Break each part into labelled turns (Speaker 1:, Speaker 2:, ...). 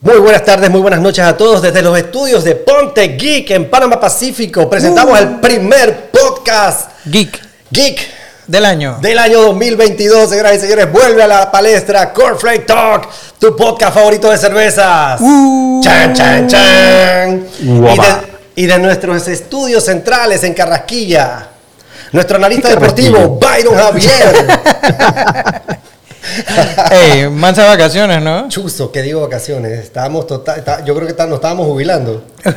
Speaker 1: Muy buenas tardes, muy buenas noches a todos desde los estudios de Ponte Geek en Panamá Pacífico. Presentamos el primer podcast
Speaker 2: Geek
Speaker 1: Geek
Speaker 2: del año.
Speaker 1: del año 2022. Señoras y señores, vuelve a la palestra Cornflake Talk, tu podcast favorito de cervezas.
Speaker 2: Uh.
Speaker 1: Chan, chan, chan. Y de, y de nuestros estudios centrales en Carrasquilla, nuestro analista
Speaker 3: ¿Qué
Speaker 1: deportivo, Byron Javier.
Speaker 2: Ey, mansa vacaciones, ¿no?
Speaker 1: Chuzo, que digo vacaciones. Estábamos total, está- yo creo que está- nos estábamos jubilando.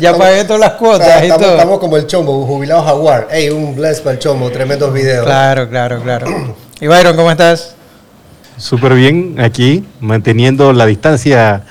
Speaker 2: Ya pagué todas las cuotas y
Speaker 1: estamos,
Speaker 2: todo.
Speaker 1: estamos como el chombo, jubilado jaguar. Ey, un bless para el chombo, tremendos videos.
Speaker 2: Claro, claro, claro. Y Byron, ¿cómo estás?
Speaker 3: Súper bien aquí, manteniendo la distancia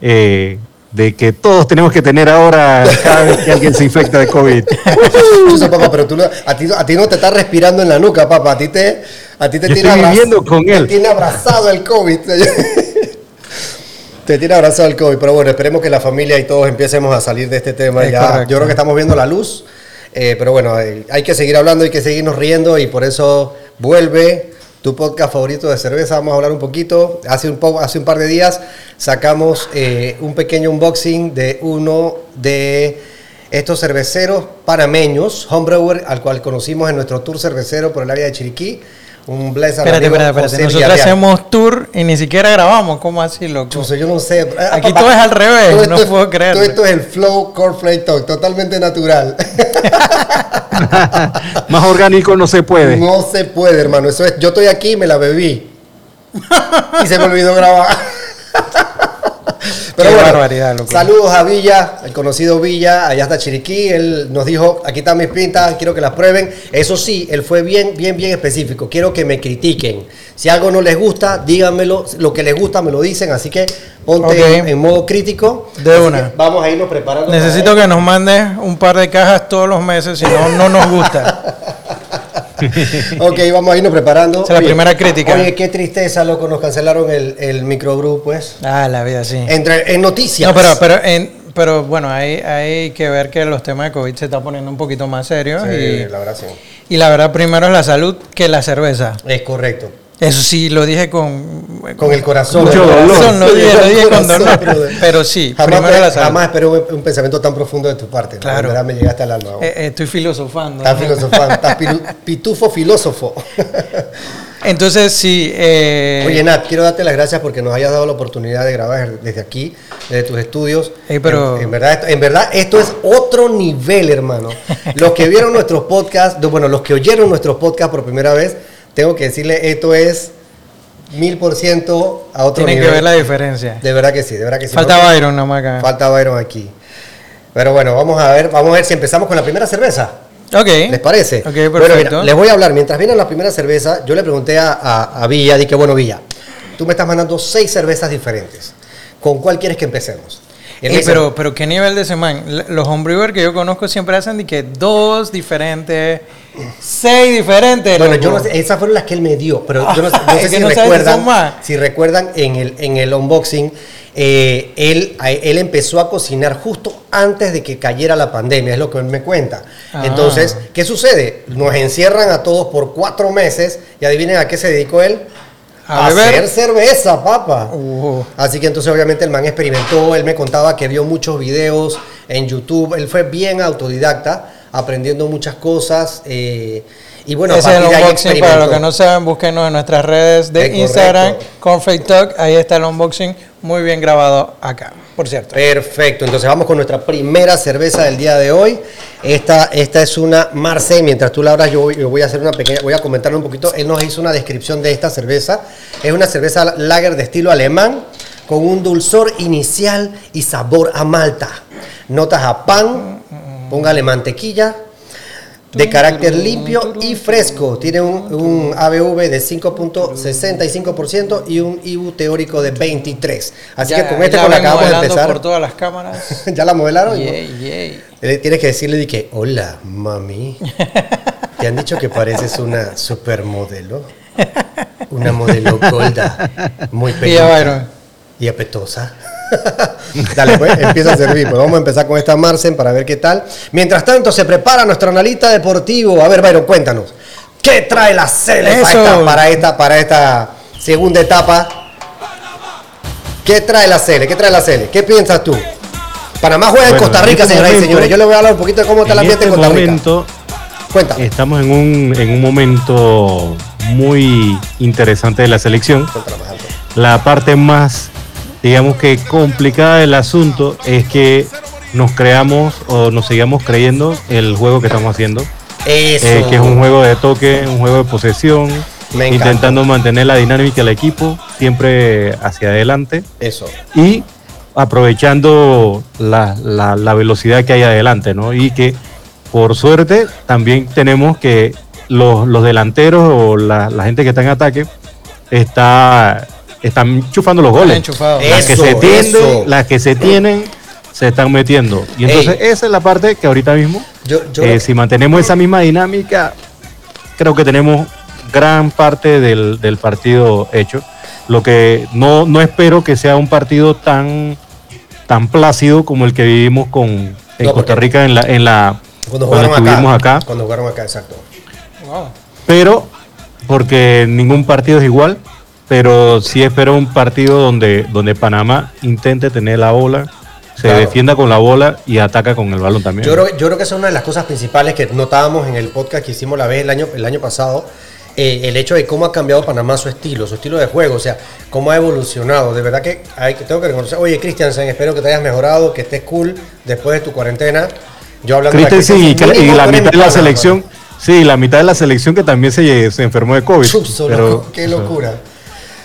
Speaker 3: eh, de que todos tenemos que tener ahora cada vez que alguien se infecta de COVID.
Speaker 1: Chuzo, papá, pero tú no- a, ti, a ti no te está respirando en la nuca, papá. A ti te, a ti te tiene
Speaker 3: estoy
Speaker 1: abraz-
Speaker 3: viviendo con
Speaker 1: te
Speaker 3: él.
Speaker 1: tiene abrazado el COVID. te tiene abrazado el COVID. Pero bueno, esperemos que la familia y todos empecemos a salir de este tema.
Speaker 2: Es
Speaker 1: ya,
Speaker 2: correcto.
Speaker 1: yo creo que estamos viendo la luz. eh, pero bueno, eh, hay que seguir hablando, hay que seguirnos riendo y por eso vuelve tu podcast favorito de cerveza. Vamos a hablar un poquito. Hace un, po- hace un par de días sacamos eh, un pequeño unboxing de uno de estos cerveceros panameños, homebrewer, al cual conocimos en nuestro tour cervecero por el área de Chiriquí. Un bless
Speaker 2: Espérate,
Speaker 1: amigo
Speaker 2: espérate, espérate.
Speaker 1: José
Speaker 2: Nosotros
Speaker 1: Villarreal.
Speaker 2: hacemos tour y ni siquiera grabamos. ¿Cómo así, loco?
Speaker 1: Chuzo, yo no sé. Ah,
Speaker 2: Aquí todo es al revés,
Speaker 1: todo
Speaker 2: no
Speaker 1: esto
Speaker 2: puedo creerlo.
Speaker 1: Todo esto es el flow cornflake talk, totalmente natural.
Speaker 3: Más orgánico no se puede.
Speaker 1: No se puede, hermano. Eso es, yo estoy aquí, me la bebí. y se me olvidó grabar.
Speaker 2: Qué barbaridad, loco.
Speaker 1: Saludos a Villa, el conocido Villa, allá está Chiriquí. Él nos dijo, aquí están mis pintas, quiero que las prueben. Eso sí, él fue bien, bien, bien específico. Quiero que me critiquen. Si algo no les gusta, díganmelo. Lo que les gusta me lo dicen. Así que ponte en, en modo crítico.
Speaker 2: De
Speaker 1: Así
Speaker 2: una.
Speaker 1: Vamos a irnos preparando. para
Speaker 2: Necesito que nos mandes un par de cajas todos los meses, si no, no nos gusta.
Speaker 1: Ok, vamos a irnos preparando.
Speaker 2: Esa es la primera crítica.
Speaker 1: Oye, qué tristeza, loco, nos cancelaron el, el microbrew, pues.
Speaker 2: Ah, la vida, sí.
Speaker 1: Entre, en noticias.
Speaker 2: No, pero, pero, en- pero bueno, hay, hay que ver que los temas de COVID se están poniendo un poquito más serios.
Speaker 1: Sí,
Speaker 2: y,
Speaker 1: la verdad sí.
Speaker 2: y la verdad, primero es la salud que la cerveza.
Speaker 1: Es correcto.
Speaker 2: Eso sí, lo dije con...
Speaker 1: Con el corazón.
Speaker 3: Mucho
Speaker 1: Con el
Speaker 3: dolor.
Speaker 1: corazón,
Speaker 2: Lo dije, lo dije con dolor. Pero sí,
Speaker 1: Jamás,
Speaker 2: primero la salud.
Speaker 1: jamás esperé un, un pensamiento tan profundo de tu parte.
Speaker 2: Claro.
Speaker 1: Verdad me llegaste al alma.
Speaker 2: Eh, eh, estoy filosofando.
Speaker 1: Estás
Speaker 2: ¿no?
Speaker 1: filosofando, estás pitufo filósofo.
Speaker 2: Entonces, sí. eh,
Speaker 1: Oye, Nat, quiero darte las gracias porque nos hayas dado la oportunidad de grabar desde aquí, desde tus estudios.
Speaker 2: Pero-
Speaker 1: en, en verdad, esto, en verdad, esto es otro nivel, hermano. Los que vieron nuestros podcasts, no, bueno, los que oyeron nuestros podcasts por primera vez, tengo que decirle, esto es mil por ciento a otro
Speaker 2: tienen
Speaker 1: nivel.
Speaker 2: que ver la diferencia.
Speaker 1: De verdad que sí, de verdad que sí.
Speaker 2: Falta
Speaker 1: No-
Speaker 2: Byron nada más acá.
Speaker 1: Falta Byron aquí. Pero bueno, vamos a ver, vamos a ver si empezamos con la primera cerveza.
Speaker 2: ok.
Speaker 1: ¿Les parece?
Speaker 2: Ok,
Speaker 1: Bueno,
Speaker 2: perfecto.
Speaker 1: mira, les voy a hablar. Mientras viene la primera cerveza, yo le pregunté a, a, a Villa, dije, bueno, Villa, tú me estás mandando seis cervezas diferentes. ¿Con cuál quieres que empecemos?
Speaker 2: Ey,
Speaker 1: dice,
Speaker 2: pero, pero qué nivel de semana. Los homebrewers que yo conozco siempre hacen de que dos diferentes, seis diferentes.
Speaker 1: bueno, yo no sé, esas fueron las que él me dio, pero yo no, sé- no si
Speaker 2: no si
Speaker 1: recuerdan,
Speaker 2: más.
Speaker 1: si recuerdan en el, en el unboxing, eh, él, él empezó a cocinar justo antes de que cayera la pandemia, es lo que él me cuenta.
Speaker 2: Ah.
Speaker 1: Entonces, ¿qué sucede? Nos encierran a todos por cuatro meses y adivinen a qué se dedicó él.
Speaker 2: A beber.
Speaker 1: hacer cerveza, papá.
Speaker 2: Uh,
Speaker 1: Así que entonces obviamente el man experimentó, él me contaba que vio muchos videos en YouTube, él fue bien autodidacta, aprendiendo muchas cosas. eh, y bueno, a
Speaker 2: Ese es el unboxing. Para los que no saben, búsquenos en nuestras redes de
Speaker 1: Es
Speaker 2: Instagram,
Speaker 1: correcto.
Speaker 2: Conflict Talk. Ahí está el unboxing. Muy bien grabado acá, por cierto.
Speaker 1: Perfecto, entonces vamos con nuestra primera cerveza del día de hoy. Esta, esta es una Marseille. Mientras tú la abras, yo, yo voy a hacer una pequeña, voy a comentarle un poquito. Él nos hizo una descripción de esta cerveza. Es una cerveza lager de estilo alemán con un dulzor inicial y sabor a malta. Notas a pan, póngale mantequilla, de carácter limpio y fresco. Tiene un, un ABV de 5.65% y un IBU teórico de 23. Así
Speaker 2: Ya-
Speaker 1: que con este con la acabamos de empezar.
Speaker 2: por todas las cámaras.
Speaker 1: ¿Ya la modelaron?
Speaker 2: Yay, yay.
Speaker 1: Eh, Tienes que decirle de que, hola, mami. ¿Te han dicho que pareces una supermodelo? Una modelo golda, muy
Speaker 2: Y
Speaker 1: pequeña y apetosa. Dale, pues, empieza a servir. Pues vamos a empezar con esta Marcen para ver qué tal. Mientras tanto, se prepara nuestro analista deportivo. A ver, Byron, cuéntanos. ¿Qué trae la Cele para esta, para esta, segunda etapa? ¿Qué trae la Cele? ¿Qué trae la Cele? ¿Qué piensas tú? Panamá juega en
Speaker 3: Bueno,
Speaker 1: Costa
Speaker 3: en
Speaker 1: Rica,
Speaker 3: este
Speaker 1: señoras y señores. Yo les voy a hablar un poquito de cómo está el
Speaker 3: En
Speaker 1: ambiente
Speaker 3: este
Speaker 1: en Costa Rica.
Speaker 3: momento
Speaker 1: Cuéntame.
Speaker 3: estamos en un, en un momento muy interesante de la selección. La parte más, digamos que complicada del asunto es que nos creamos o nos sigamos creyendo el juego que estamos haciendo,
Speaker 1: Eso.
Speaker 3: eh, que es un juego de toque, un juego de posesión, intentando mantener la dinámica del equipo siempre hacia adelante
Speaker 1: Eso.
Speaker 3: y aprovechando la, la- la velocidad que hay adelante, ¿no? Y que por suerte también tenemos que los, los delanteros o la, la gente que está en ataque está están chufando los goles. Las que se tienden,
Speaker 1: eso.
Speaker 3: las que se tienen se están metiendo. Y entonces
Speaker 1: Ey.
Speaker 3: esa es la parte que ahorita mismo,
Speaker 1: Yo, yo
Speaker 3: eh, si mantenemos esa misma dinámica, creo que tenemos gran parte del, del partido hecho. Lo que no, no espero que sea un partido tan, tan plácido como el que vivimos con, en
Speaker 1: No,
Speaker 3: Costa Rica en la, en la
Speaker 1: cuando
Speaker 3: cuando
Speaker 1: jugaron
Speaker 3: estuvimos
Speaker 1: acá,
Speaker 3: acá.
Speaker 1: Cuando jugaron acá, exacto.
Speaker 2: Wow.
Speaker 3: pero porque ningún partido es igual, pero sí espero un partido donde, donde Panamá intente tener la bola, se
Speaker 1: Claro.
Speaker 3: defienda con la bola y ataca con el balón también.
Speaker 1: Yo creo, yo creo que esa es una de las cosas principales que notábamos en el podcast que hicimos la vez el año, el año pasado. eh, el hecho de cómo ha cambiado Panamá su estilo, su estilo de juego, o sea, cómo ha evolucionado. De verdad que hay, que- tengo que reconocer. Oye, Christiansen, espero que te hayas mejorado, que estés cool después de tu cuarentena. Yo hablando de
Speaker 3: Christensen y,
Speaker 1: Christensen,
Speaker 3: y
Speaker 1: mínimo
Speaker 3: la mitad de la selección, sí, la mitad de la selección que también se, se enfermó de COVID. pero,
Speaker 1: qué locura.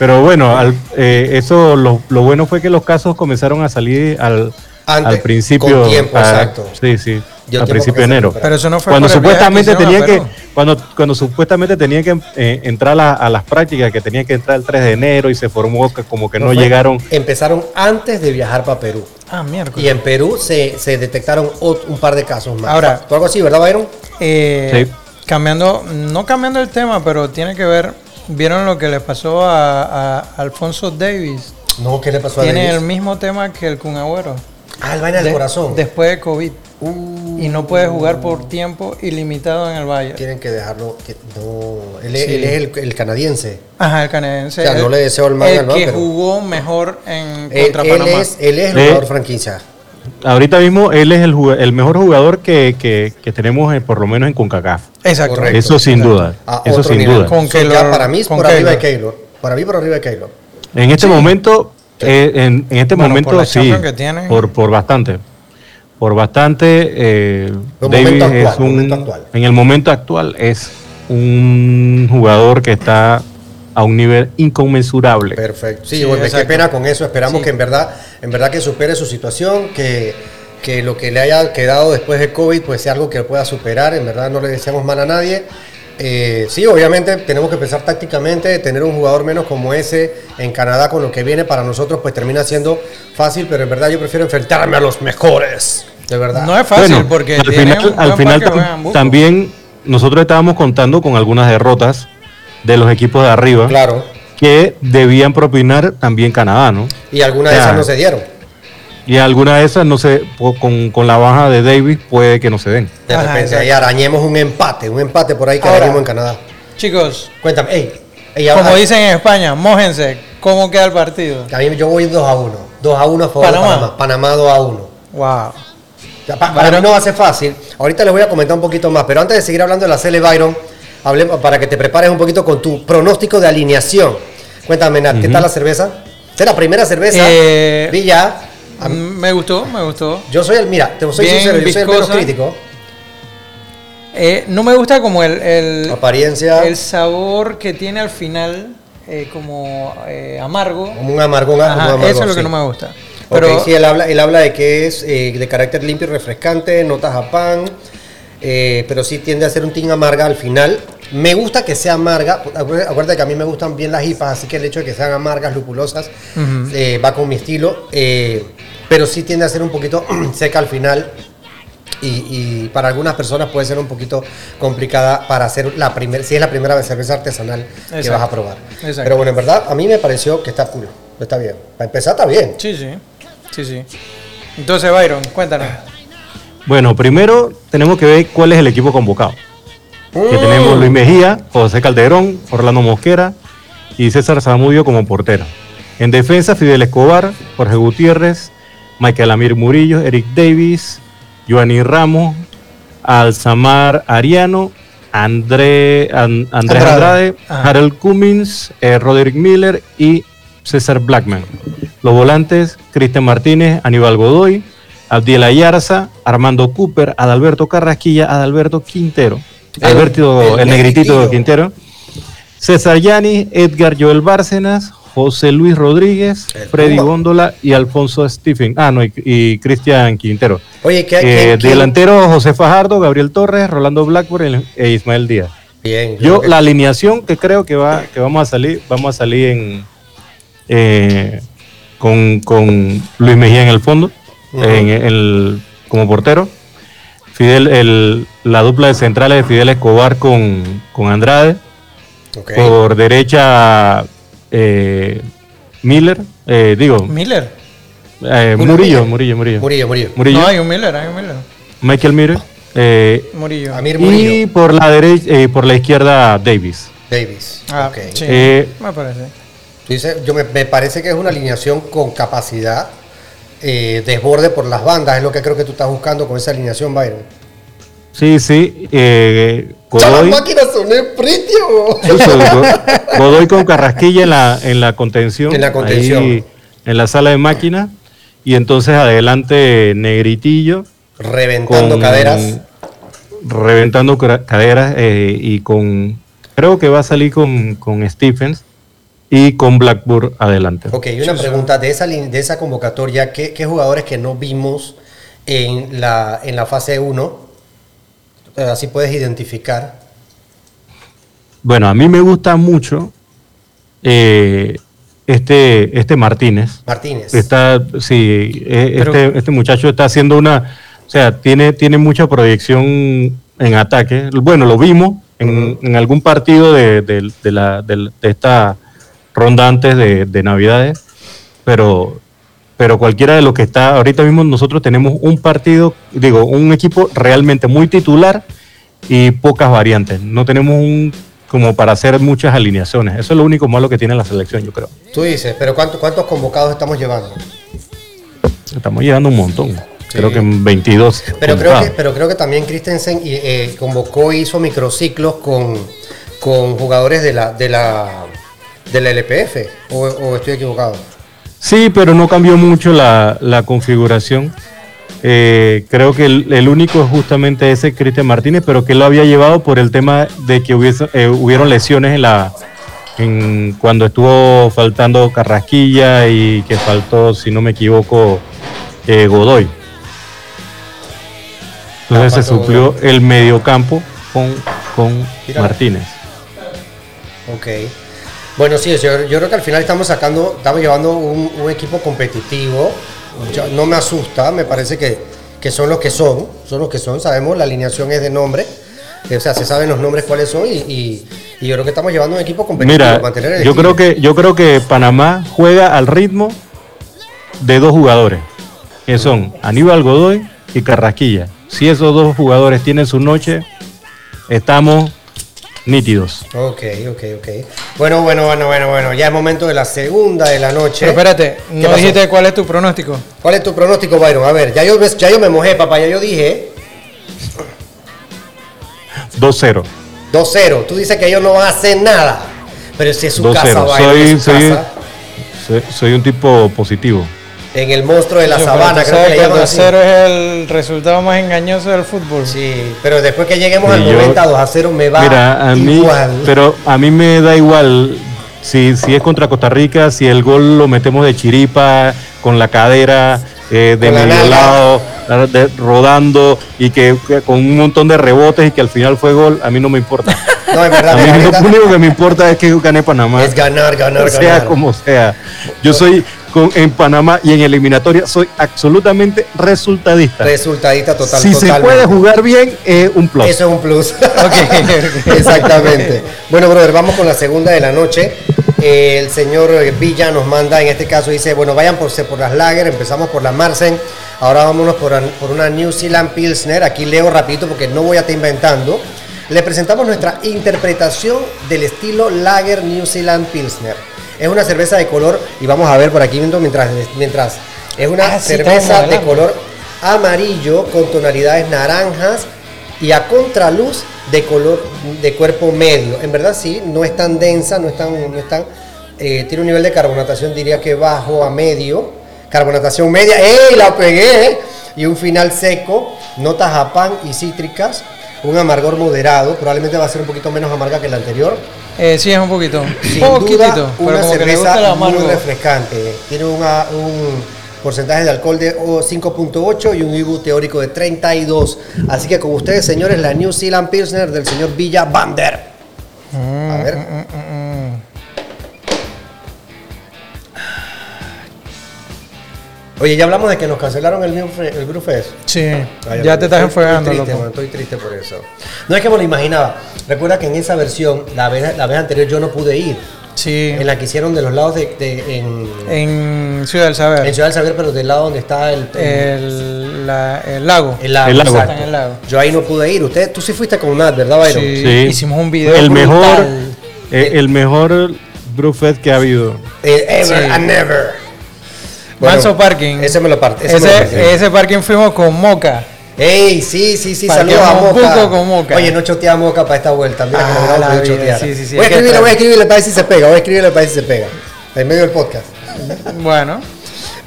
Speaker 3: Pero bueno, al- eh, eso lo, lo bueno fue que los casos comenzaron a salir al,
Speaker 1: Antes,
Speaker 3: al principio.
Speaker 1: con tiempo,
Speaker 3: a-
Speaker 1: exacto.
Speaker 3: Sí, sí,
Speaker 1: Dio
Speaker 3: a
Speaker 1: tiempo
Speaker 3: principio de enero.
Speaker 2: Pero eso no fue
Speaker 3: cuando supuestamente tenían que cuando cuando supuestamente tenían que eh, entrar a, a las prácticas que tenían que entrar el 3 de enero y se formó que como que no,
Speaker 1: fue-
Speaker 3: llegaron
Speaker 1: Empezaron antes de viajar para Perú.
Speaker 2: Ah, miércoles.
Speaker 1: Y en Perú se, se detectaron un par de casos más.
Speaker 2: Ahora-
Speaker 1: ¿Fue algo así, ¿verdad, Byron?
Speaker 2: Eh,
Speaker 3: Sí.
Speaker 2: Cambiando, no cambiando el tema, pero tiene que ver, ¿vieron lo que le pasó a, a Alfonso Davis?
Speaker 1: No, ¿qué le pasó a
Speaker 2: Tiene
Speaker 1: Davis?
Speaker 2: el mismo tema que el Kun Agüero.
Speaker 1: Ah, el vaina del
Speaker 2: De-
Speaker 1: corazón.
Speaker 2: Después de COVID.
Speaker 1: Uh,
Speaker 2: Y no puede jugar por tiempo ilimitado en el Bayern.
Speaker 1: Tienen que dejarlo. que- no, él, es-
Speaker 2: Sí.
Speaker 1: él es el, el canadiense.
Speaker 2: Ajá, el canadiense.
Speaker 1: O sea, no
Speaker 2: el-
Speaker 1: le deseo el mal
Speaker 2: El
Speaker 1: al
Speaker 2: que
Speaker 1: pero-
Speaker 2: jugó mejor en
Speaker 1: Él,
Speaker 2: contra
Speaker 1: él
Speaker 2: Panamá.
Speaker 1: es, él es el
Speaker 3: Sí.
Speaker 1: jugador franquicia.
Speaker 3: Ahorita mismo él es el, el mejor jugador que, que- que tenemos eh, por lo menos en CONCACAF.
Speaker 2: Exacto.
Speaker 1: Correcto.
Speaker 3: Eso sin
Speaker 1: Exacto.
Speaker 3: duda,
Speaker 1: A
Speaker 3: eso
Speaker 1: otro
Speaker 3: sin
Speaker 1: nivel.
Speaker 3: duda.
Speaker 2: Con
Speaker 1: So, ya
Speaker 2: Keylor-
Speaker 1: para mí es
Speaker 2: con
Speaker 1: por arriba de
Speaker 2: Keylor.
Speaker 1: Keylor. Para mí por arriba de Keylor.
Speaker 3: En este momento, eh, en, en este
Speaker 2: Bueno,
Speaker 3: momento
Speaker 2: por
Speaker 3: sí,
Speaker 2: que
Speaker 3: por, por bastante. Por bastante, eh,
Speaker 1: momento actual,
Speaker 3: es un, en el momento actual es un jugador que está a un nivel inconmensurable.
Speaker 1: Perfecto. Sí,
Speaker 2: Sí,
Speaker 1: bueno, qué pena con eso. Esperamos
Speaker 2: Sí.
Speaker 1: que en verdad, en verdad que supere su situación, que, que lo que le haya quedado después de COVID pues sea algo que pueda superar. En verdad no le deseamos mal a nadie. Eh, sí, obviamente tenemos que pensar tácticamente, tener un jugador menos como ese en Canadá con lo que viene para nosotros pues termina siendo fácil, pero en verdad yo prefiero enfrentarme a los mejores. De verdad.
Speaker 2: No es fácil
Speaker 3: Bueno,
Speaker 2: porque
Speaker 3: al final,
Speaker 2: un
Speaker 3: al final tam- también nosotros estábamos contando con algunas derrotas de los equipos de arriba
Speaker 1: Claro.
Speaker 3: que debían propinar también Canadá, ¿no?
Speaker 1: Y algunas de esas no se dieron.
Speaker 3: Y algunas de esas, no po- con, con la baja de Davis puede que no se den.
Speaker 1: De repente ahí arañemos un empate, un empate por ahí que
Speaker 2: Ahora-
Speaker 1: en Canadá.
Speaker 2: Chicos,
Speaker 1: Cuéntame,
Speaker 2: como dicen en España, mójense. ¿Cómo queda el partido?
Speaker 1: A mí yo voy 2 a 1. 2 a 1 a favor
Speaker 2: Panamá.
Speaker 1: de Panamá. Panamá 2 a 1.
Speaker 2: Wow.
Speaker 1: Ya, pa- para mí no va a ser fácil. Ahorita les voy a comentar un poquito más, pero antes de seguir hablando de la Cele Byron, hablemos para que te prepares un poquito con tu pronóstico de alineación. Cuéntame, Nat, ¿qué tal la cerveza? Es la primera cerveza.
Speaker 2: Eh,
Speaker 1: Villa.
Speaker 2: Me gustó, me gustó.
Speaker 1: Yo soy el, mira, te soy
Speaker 2: Bien
Speaker 1: sincero, yo soy el menos crítico.
Speaker 2: Eh, no me gusta como el, el,
Speaker 1: Apariencia,
Speaker 2: el sabor que tiene al final, eh, como eh, amargo.
Speaker 1: como un amargón.
Speaker 2: Ajá,
Speaker 1: como un amargón,
Speaker 2: eso es lo que no me gusta. Pero
Speaker 1: sí, él habla, él habla de que es eh, de carácter limpio y refrescante, notas a pan, eh, pero sí tiende a ser un tin amarga al final. Me gusta que sea amarga, acuérdate que a mí me gustan bien las hipas, así que el hecho de que sean amargas, lupulosas, eh, va con mi estilo, eh, pero sí tiende a ser un poquito seca al final. Y, y para algunas personas puede ser un poquito complicada para hacer la primera, si es la primera vez cerveza artesanal que vas a probar.
Speaker 2: Exacto.
Speaker 1: Pero bueno, en verdad a mí me pareció que está cool, está bien. Para empezar está bien.
Speaker 2: sí, sí, sí, sí. Entonces, Byron, cuéntanos.
Speaker 3: Bueno, primero tenemos que ver cuál es el equipo convocado. Que tenemos Luis Mejía, José Calderón, Orlando Mosquera y César Zamudio como portero. En defensa, Fidel Escobar, Jorge Gutiérrez, Michael Amir Murillo, Eric Davis, Joanny Ramos, Alzamar Ariano, André, An- Andrés
Speaker 2: Andrade.
Speaker 3: Andrade,
Speaker 2: Ajá.
Speaker 3: Harold Cummins, eh, Roderick Miller y César Blackman. Los volantes, Cristian Martínez, Aníbal Godoy, Abdiel Ayarza, Armando Cooper, Adalberto Carrasquilla, Adalberto Quintero.
Speaker 1: El-
Speaker 3: Alberto,
Speaker 1: el
Speaker 3: el, negritito. Quintero. César Yanis, Edgar Joel Bárcenas, José Luis Rodríguez,
Speaker 1: El
Speaker 3: Freddy
Speaker 1: Puma.
Speaker 3: Góndola y Alfonso Stephen. Ah, no, y, y Cristian Quintero.
Speaker 1: Oye, ¿qué,
Speaker 3: Eh,
Speaker 1: qué-
Speaker 3: delantero José Fajardo, Gabriel Torres, Rolando Blackburn e Ismael Díaz.
Speaker 1: Bien.
Speaker 3: Yo,
Speaker 1: que-
Speaker 3: la alineación que creo que va, que vamos a salir, vamos a salir en eh, con, con Luis Mejía en el fondo,
Speaker 1: Ujú.
Speaker 3: en el, como portero. Fidel, el, la dupla de centrales de Fidel Escobar con, con Andrade. Por derecha, eh, Miller, eh, digo,
Speaker 2: Miller.
Speaker 3: eh, Murillo. Murillo, Murillo,
Speaker 1: Murillo, Murillo.
Speaker 3: Murillo,
Speaker 2: No, hay un Miller, hay un Miller.
Speaker 3: Michael Miller. eh,
Speaker 2: Murillo.
Speaker 1: Amir
Speaker 3: y
Speaker 1: Murillo.
Speaker 3: por la derecha, eh, por la izquierda, Davis.
Speaker 1: Davis.
Speaker 2: Ah,
Speaker 1: Ok.
Speaker 2: sí.
Speaker 3: Eh,
Speaker 2: me parece.
Speaker 1: Tú dices, yo me, me parece que es una alineación con capacidad, eh, desborde por las bandas, es lo que creo que tú estás buscando con esa alineación, Byron.
Speaker 3: Sí, sí. Eh,
Speaker 1: ¡Las
Speaker 3: Godoy,
Speaker 1: máquinas son
Speaker 3: Godoy con Carrasquilla en la, en la contención.
Speaker 1: En la contención.
Speaker 3: ahí en la sala de máquina. Y entonces adelante Negritillo.
Speaker 1: Reventando
Speaker 3: con-
Speaker 1: caderas.
Speaker 3: Reventando caderas. eh, y con. Creo que va a salir con, con Stephens. Y con Blackburn adelante.
Speaker 1: Ok, y una pregunta de esa, de esa convocatoria, ¿qué, qué jugadores que no vimos en la, en la fase 1? eh, Así puedes identificar.
Speaker 3: Bueno, a mí me gusta mucho eh, este, este Martínez.
Speaker 1: Martínez.
Speaker 3: Está, sí,
Speaker 2: Pero-
Speaker 3: este, este muchacho está haciendo una, o sea, tiene, tiene mucha proyección en ataque. Bueno, lo vimos en, en algún partido de, de- de la, de, de esta ronda antes de, de Navidades, pero, pero cualquiera de los que está, ahorita mismo nosotros tenemos un partido, digo, un equipo realmente muy titular y pocas variantes. No tenemos un como para hacer muchas alineaciones. Eso es lo único malo que tiene la selección, yo creo.
Speaker 1: Tú dices, pero ¿cuánto- ¿cuántos convocados estamos llevando?
Speaker 3: Estamos llegando un montón. Creo que en 22.
Speaker 1: Pero creo, que, pero creo que también Christensen y, eh, convocó e hizo microciclos con, con jugadores de la, de la, de la LPF. ¿O, o estoy equivocado?
Speaker 3: Sí, pero no cambió mucho la, la configuración. Eh, creo que el, el único es justamente ese Cristian Martínez, pero que lo había llevado por el tema de que hubiese, eh, hubieron lesiones en la en, cuando estuvo faltando Carrasquilla y que faltó, si no me equivoco, eh, Godoy. Entonces
Speaker 1: Ah,
Speaker 3: se suplió el mediocampo con, con
Speaker 1: Mira.
Speaker 3: Martínez.
Speaker 1: Ok. Bueno, sí, yo, yo creo que al final estamos sacando, estamos llevando un, un equipo competitivo. Yo- no me asusta, me parece que, que son los que son, son los que son, sabemos, la alineación es de nombre, o sea, se saben los nombres cuáles son y, y- y yo creo que estamos llevando un equipo competitivo.
Speaker 3: Mira,
Speaker 1: mantener el
Speaker 3: yo creo que yo creo que Panamá juega al ritmo de dos jugadores, que son Aníbal Godoy y Carrasquilla. Si esos dos jugadores tienen su noche, estamos nítidos.
Speaker 1: Ok, ok, ok. Bueno, bueno, bueno, bueno, bueno, ya es momento de la segunda de la noche.
Speaker 2: Pero espérate,
Speaker 1: ¿Qué
Speaker 2: no
Speaker 1: pasó?
Speaker 2: dijiste cuál es tu pronóstico.
Speaker 1: ¿Cuál es tu pronóstico, Byron? A ver, ya yo, me- ya yo me mojé, papá, ya yo dije
Speaker 3: 2-0.
Speaker 1: 2-0. Tú dices que ellos no van a hacer nada. Pero si es su
Speaker 3: 2-0.
Speaker 1: casa, Byron,
Speaker 3: Soy,
Speaker 1: es su
Speaker 3: soy,
Speaker 1: casa.
Speaker 3: soy, soy un tipo positivo.
Speaker 1: En el monstruo de la sabana, creo que le.
Speaker 2: 2-0 es el resultado más engañoso del fútbol.
Speaker 1: Sí, pero después que lleguemos
Speaker 3: Sí,
Speaker 1: al
Speaker 3: yo-
Speaker 1: 90, 2 a 0 me va
Speaker 3: Mira, a mí,
Speaker 1: igual.
Speaker 3: pero a mí me da igual si, si es contra Costa Rica, si el gol lo metemos de chiripa, con la cadera, eh, de
Speaker 1: la
Speaker 3: medio lado, ah, de- rodando y que, que con un montón de rebotes y que al final fue gol, a mí no me importa.
Speaker 1: No, es verdad,
Speaker 3: A mí
Speaker 1: mira,
Speaker 3: lo único que me importa es que gane Panamá.
Speaker 1: es ganar, ganar,
Speaker 3: sea
Speaker 1: ganar.
Speaker 3: como sea. Yo soy con, en Panamá y en eliminatoria soy absolutamente resultadista.
Speaker 1: Resultadista total,
Speaker 3: si se
Speaker 1: totalmente.
Speaker 3: puede jugar bien, es un plus.
Speaker 1: Eso es un plus. Exactamente. Bueno, brother, vamos con la segunda de la noche. Eh, el señor Villa nos manda, en este caso dice, bueno, vayan por, por las Lager, empezamos por la Marsen, ahora vámonos por, por una New Zealand Pilsner, aquí leo rapidito porque no voy a estar inventando. Le presentamos nuestra interpretación del estilo Lager New Zealand Pilsner. Es una cerveza de color, y vamos a ver por aquí mientras, mientras es una
Speaker 2: Ah,
Speaker 1: cerveza de color amarillo con tonalidades naranjas y a contraluz de color de cuerpo medio. En verdad sí, no es tan densa, no es tan, no es tan eh, tiene un nivel de carbonatación diría que bajo a medio. Carbonatación media, ¡ey! La pegué. Y un final seco, notas a pan y cítricas, un amargor moderado, probablemente va a ser un poquito menos amarga que la anterior.
Speaker 2: Eh, sí, es un poquito.
Speaker 1: Sin
Speaker 2: poquitito.
Speaker 1: duda,
Speaker 2: pero
Speaker 1: una
Speaker 2: como que
Speaker 1: cerveza muy
Speaker 2: amargo.
Speaker 1: refrescante. Tiene una- un porcentaje de alcohol de oh, 5.8 y un IBU teórico de 32. Así que con ustedes, señores, la New Zealand Pilsner del señor Villa Bander. A ver. Oye, ya hablamos de que nos cancelaron el, el Brewfest.
Speaker 2: Sí,
Speaker 1: Ay,
Speaker 2: ya te estás enfriando,
Speaker 1: Estoy estoy triste por eso. No es que me lo imaginaba. Recuerda que en esa versión, la vez, la vez anterior, yo no pude ir.
Speaker 2: Sí,
Speaker 1: En la que hicieron de los lados de. de- en,
Speaker 2: en Ciudad del Saber.
Speaker 1: en Ciudad del Saber, pero del lado donde está el.
Speaker 2: el, la- el lago.
Speaker 1: el lago.
Speaker 3: El lago.
Speaker 1: exacto.
Speaker 2: Está en el lago.
Speaker 1: Yo ahí no pude ir. Usted, tú sí fuiste con Nat, ¿verdad, Byron?
Speaker 2: Sí.
Speaker 3: Sí.
Speaker 2: Hicimos un video
Speaker 3: El
Speaker 2: brutal.
Speaker 3: mejor, eh, el mejor Brewfest que ha habido.
Speaker 1: Eh, ever
Speaker 2: Sí.
Speaker 1: and never.
Speaker 2: Manso Parking.
Speaker 1: Ese me lo parte.
Speaker 2: Ese, ese parking fuimos con Moca.
Speaker 1: Ey, sí, sí, sí, saludos a Moca.
Speaker 2: con Moca.
Speaker 1: Oye, no chotea a Moca para esta vuelta. Mira
Speaker 2: Ah, la
Speaker 1: chotear.
Speaker 2: sí, sí, sí,
Speaker 1: voy a escribirle, voy a escribirle para ver si se pega. Voy a escribirle para ver si se pega. En medio del podcast.
Speaker 2: Bueno,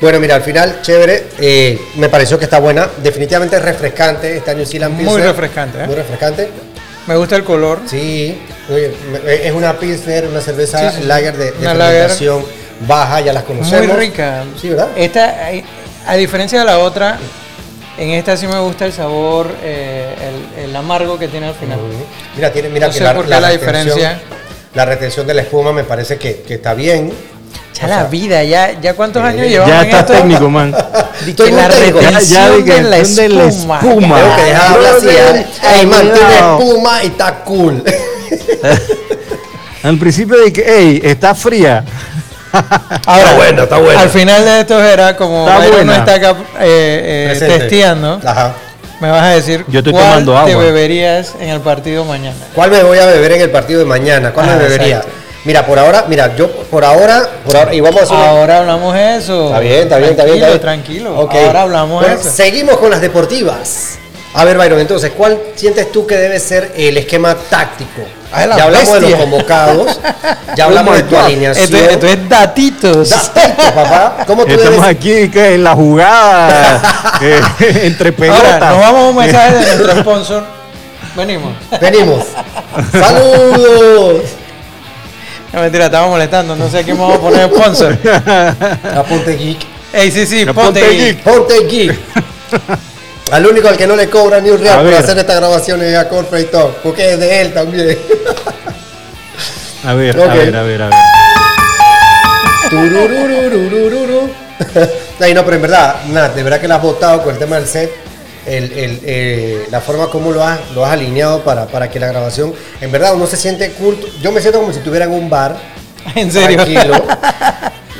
Speaker 1: Bueno, mira, al final, chévere. eh, me pareció que está buena. Definitivamente es refrescante esta New Zealand
Speaker 2: Muy
Speaker 1: Pilsner.
Speaker 2: refrescante, ¿eh?
Speaker 1: Muy refrescante.
Speaker 2: me gusta el color.
Speaker 1: Sí. Oye, es una Pilsner, una cerveza
Speaker 2: Sí, sí, sí.
Speaker 1: lager de, de
Speaker 2: lager.
Speaker 1: Baja, ya las conocemos.
Speaker 2: Muy rica.
Speaker 1: Sí, ¿verdad?
Speaker 2: Esta, eh, a diferencia de la otra, en esta sí me gusta el sabor, eh, el, el amargo que tiene al final.
Speaker 1: Mira, tiene, mira
Speaker 2: No
Speaker 1: que
Speaker 2: sé
Speaker 1: la,
Speaker 2: por qué
Speaker 1: la
Speaker 2: la
Speaker 1: retención-
Speaker 2: diferencia.
Speaker 1: La retención de la espuma me parece que, que está bien.
Speaker 2: Ya
Speaker 1: O
Speaker 2: la
Speaker 1: sea,
Speaker 2: vida, ya, ya cuántos años llevamos
Speaker 3: Ya está
Speaker 2: esto?
Speaker 3: técnico, man.
Speaker 1: Estoy
Speaker 2: la retención
Speaker 3: ya de
Speaker 2: la
Speaker 3: de la
Speaker 2: espuma.
Speaker 3: espuma.
Speaker 1: Tengo que dejar de hablar así. ¿eh? Ey, man, tiene espuma y está cool.
Speaker 3: Al principio de que, hey, está fría.
Speaker 2: Ahora,
Speaker 1: Está bueno, está bueno.
Speaker 2: Al final de esto era como Byron no
Speaker 3: buena.
Speaker 2: está acá eh, eh, testeando,
Speaker 1: Ajá.
Speaker 2: me vas a decir
Speaker 3: Yo estoy
Speaker 2: cuál
Speaker 3: tomando
Speaker 2: te
Speaker 3: agua.
Speaker 2: beberías en el partido mañana.
Speaker 1: ¿Cuál me voy a beber en el partido de mañana? ¿Cuál
Speaker 2: Ah,
Speaker 1: me bebería?
Speaker 2: exacto.
Speaker 1: Mira, por ahora, mira, yo por ahora, por ahora, y vamos a hacer una-
Speaker 2: Ahora hablamos de eso.
Speaker 1: Está bien, está bien, está bien. está bien.
Speaker 2: Tranquilo,
Speaker 1: Ok.
Speaker 2: Ahora hablamos
Speaker 1: Bueno,
Speaker 2: de eso.
Speaker 1: Seguimos con las deportivas. A ver, Byron, entonces, ¿cuál sientes tú que debe ser el esquema táctico?
Speaker 2: Ay, la
Speaker 1: ya hablamos de los convocados, ya hablamos de tu alineación.
Speaker 2: Esto, esto es datitos.
Speaker 1: Papá. ¿Cómo tú
Speaker 3: Estamos
Speaker 1: debes?
Speaker 3: aquí que en la jugada eh, entre pelotas.
Speaker 2: Ahora, nos vamos a un mensaje de nuestro sponsor. Venimos.
Speaker 1: Venimos. ¡Saludos!
Speaker 2: No, mentira, estaba molestando. No sé a quién vamos a poner sponsor.
Speaker 1: Aponte Geek.
Speaker 2: Ey, sí, sí, ponte
Speaker 3: geek.
Speaker 1: Ponte Geek. Al único al que no le cobra ni un
Speaker 3: A
Speaker 1: real por
Speaker 3: ver.
Speaker 1: hacer esta grabación es a Talk, porque es de él también.
Speaker 3: A ver,
Speaker 1: Ok.
Speaker 3: a ver, a ver, a ver.
Speaker 1: Ay, no, pero en verdad, nada, de verdad que la has votado con el tema del set, el, el, eh, la forma como lo has, lo has alineado para, para que la grabación, en verdad uno se siente culto. Yo me siento como si estuviera en un bar,
Speaker 2: En serio.
Speaker 1: tranquilo,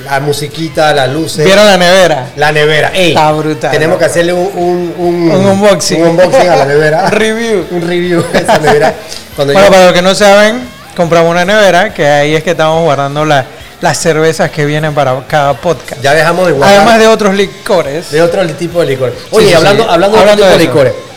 Speaker 1: la musiquita, las luces.
Speaker 2: ¿Vieron la nevera?
Speaker 1: La nevera, ey,
Speaker 2: Está brutal,
Speaker 1: Tenemos que hacerle un, un, un,
Speaker 2: Un unboxing.
Speaker 1: un unboxing a la nevera.
Speaker 2: Un review.
Speaker 1: Un review a esa nevera. Cuando
Speaker 2: Bueno,
Speaker 1: yo-
Speaker 2: para los que no saben, compramos una nevera que ahí es que estamos guardando la- las cervezas que vienen para cada podcast.
Speaker 1: ya dejamos de guardar.
Speaker 2: Además de otros licores.
Speaker 1: de otro tipo de licor. Oye,
Speaker 2: sí,
Speaker 1: hablando,
Speaker 2: sí.
Speaker 1: hablando,
Speaker 2: Hablando
Speaker 1: de otro
Speaker 2: de
Speaker 1: tipo de
Speaker 2: eso.
Speaker 1: licores.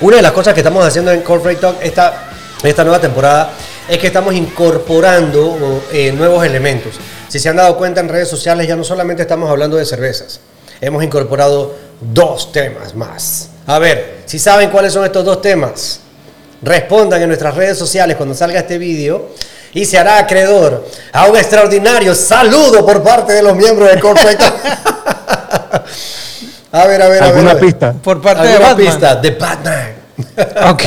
Speaker 1: Una de las cosas que estamos haciendo en Corporate Talk esta, esta nueva temporada es que estamos incorporando eh, nuevos elementos. Si se han dado cuenta en redes sociales, ya no solamente estamos hablando de cervezas, hemos incorporado dos temas más. A ver, si saben cuáles son estos dos temas, respondan en nuestras redes sociales cuando salga este vídeo y se hará acreedor a un extraordinario saludo por parte de los miembros de Corporate a ver, a ver, a ver.
Speaker 3: ¿Alguna
Speaker 1: a ver.
Speaker 3: pista?
Speaker 2: Por parte de
Speaker 1: ¿Alguna
Speaker 2: Batman.
Speaker 1: pista? De Batman.
Speaker 2: Ok.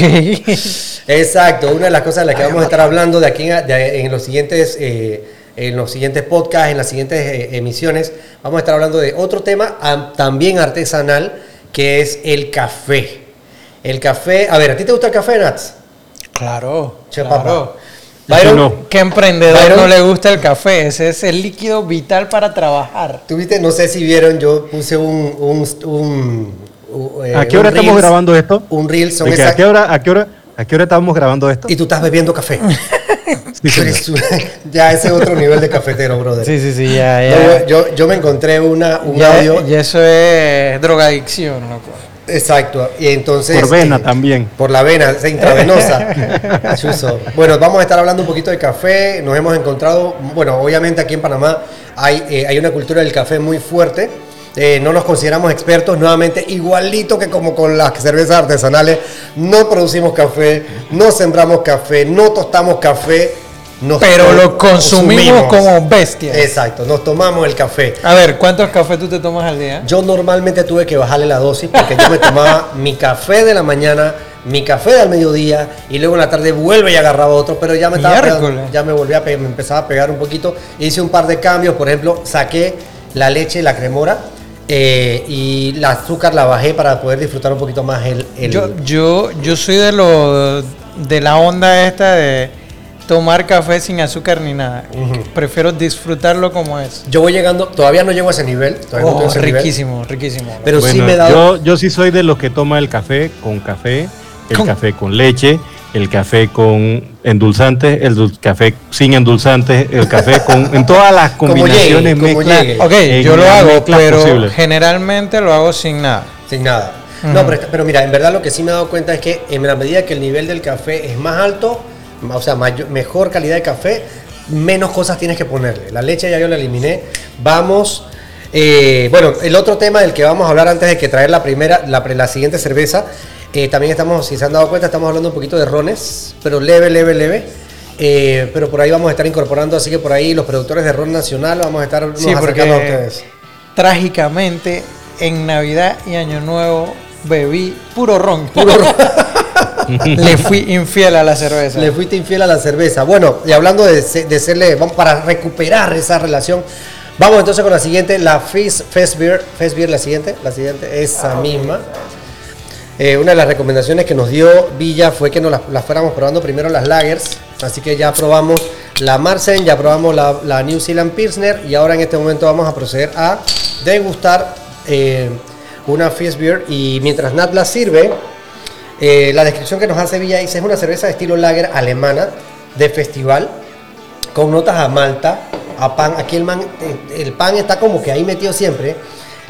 Speaker 1: Exacto, una de las cosas de las que vamos a estar hablando de aquí en, de- en los siguientes eh, en los siguientes podcasts, en las siguientes eh, emisiones, vamos a estar hablando de otro tema am- también artesanal que es el café. El café, a ver, ¿a ti te gusta el café, Nats?
Speaker 2: Claro.
Speaker 1: Che,
Speaker 2: claro.
Speaker 1: Byron,
Speaker 3: no.
Speaker 2: ¿Qué emprendedor
Speaker 1: Byron.
Speaker 2: no le gusta el café? Ese es el líquido vital para trabajar.
Speaker 1: tuviste, no sé si vieron, yo puse un, un, un- un, eh,
Speaker 3: ¿A qué hora estamos grabando esto?
Speaker 1: Un reel son
Speaker 3: ¿De que
Speaker 1: esas-
Speaker 3: ¿A qué hora? ¿A qué hora? ¿A qué hora estábamos grabando esto?
Speaker 1: Y tú estás bebiendo café.
Speaker 3: Sí,
Speaker 1: ya ese es otro nivel de cafetero, brother.
Speaker 2: Sí, sí, sí, ya,
Speaker 1: No,
Speaker 2: ya.
Speaker 1: yo, yo me encontré una, un
Speaker 2: ya,
Speaker 1: audio.
Speaker 2: ya eso es drogadicción, loco.
Speaker 1: Exacto. Y entonces.
Speaker 3: Por vena
Speaker 1: eh,
Speaker 3: también.
Speaker 1: Por la vena, es intravenosa. Bueno, vamos a estar hablando un poquito de café. Nos hemos encontrado, bueno, obviamente aquí en Panamá hay, eh, hay una cultura del café muy fuerte. Eh, no nos consideramos expertos, nuevamente, igualito que como con las cervezas artesanales. No producimos café, no sembramos café, no tostamos café. nos
Speaker 2: Pero lo consumimos como bestias.
Speaker 1: Exacto, nos tomamos el café.
Speaker 2: A ver, ¿cuántos cafés tú te tomas al día?
Speaker 1: Yo normalmente tuve que bajarle la dosis porque yo me tomaba mi café de la mañana, mi café del mediodía y luego en la tarde vuelve y agarraba otro, pero ya me estaba pegando- ya me volví a pe- me empezaba a pegar un poquito. Hice un par de cambios, por ejemplo, saqué la leche, la cremora eh, y la azúcar la bajé para poder disfrutar un poquito más el... el-
Speaker 2: Yo, yo, yo soy de lo de la onda esta de tomar café sin azúcar ni nada. Prefiero disfrutarlo como es.
Speaker 1: yo voy llegando, todavía no llego a ese nivel, todavía
Speaker 2: Oh,
Speaker 1: estoy a ese nivel,
Speaker 2: riquísimo, riquísimo.
Speaker 1: pero sí
Speaker 3: Bueno,
Speaker 1: me he dado...
Speaker 3: yo, yo sí soy de los que toma el café con café, el
Speaker 2: Con-
Speaker 3: café con leche, el café con endulzantes, el café sin endulzantes, el café con en todas las
Speaker 1: Como
Speaker 3: combinaciones
Speaker 1: llegue, como
Speaker 3: mezclas,
Speaker 1: llegue.
Speaker 2: Ok, yo lo hago, pero generalmente lo hago sin nada.
Speaker 1: Sin nada. No, pero, pero mira, en verdad lo que sí me he dado cuenta es que en la medida que el nivel del café es más alto, o sea, mayor- mejor calidad de café, menos cosas tienes que ponerle. La leche ya yo la eliminé. Vamos. eh, bueno, el otro tema del que vamos a hablar antes de que traer la primera, la, pre- la siguiente cerveza, eh, también estamos, si se han dado cuenta, estamos hablando un poquito de rones, pero leve, leve, leve. Eh, pero por ahí vamos a estar incorporando, así que por ahí los productores de ron nacional vamos a estar nos
Speaker 2: Sí,
Speaker 1: acercando a
Speaker 2: porque
Speaker 1: ustedes.
Speaker 2: trágicamente en Navidad y Año Nuevo bebí puro ron. Le fui infiel a la cerveza.
Speaker 1: Le fuiste infiel a la cerveza. Bueno, y hablando de, de serle, vamos para recuperar esa relación. Vamos entonces con la siguiente, la Fizz Fest Beer. Fest Beer, la siguiente, la siguiente, esa misma. Eh, una de las recomendaciones que nos dio Villa fue que nos las, fuéramos probando primero las lagers. Así que ya probamos la Marsen, ya probamos la, New Zealand Pilsner y ahora en este momento vamos a proceder a degustar eh, una Fizz Beer. Y mientras Nat la sirve, eh, la descripción que nos hace Villa dice es una cerveza de estilo lager alemana de festival con notas a malta, a pan. Aquí el, el pan está como que ahí metido siempre.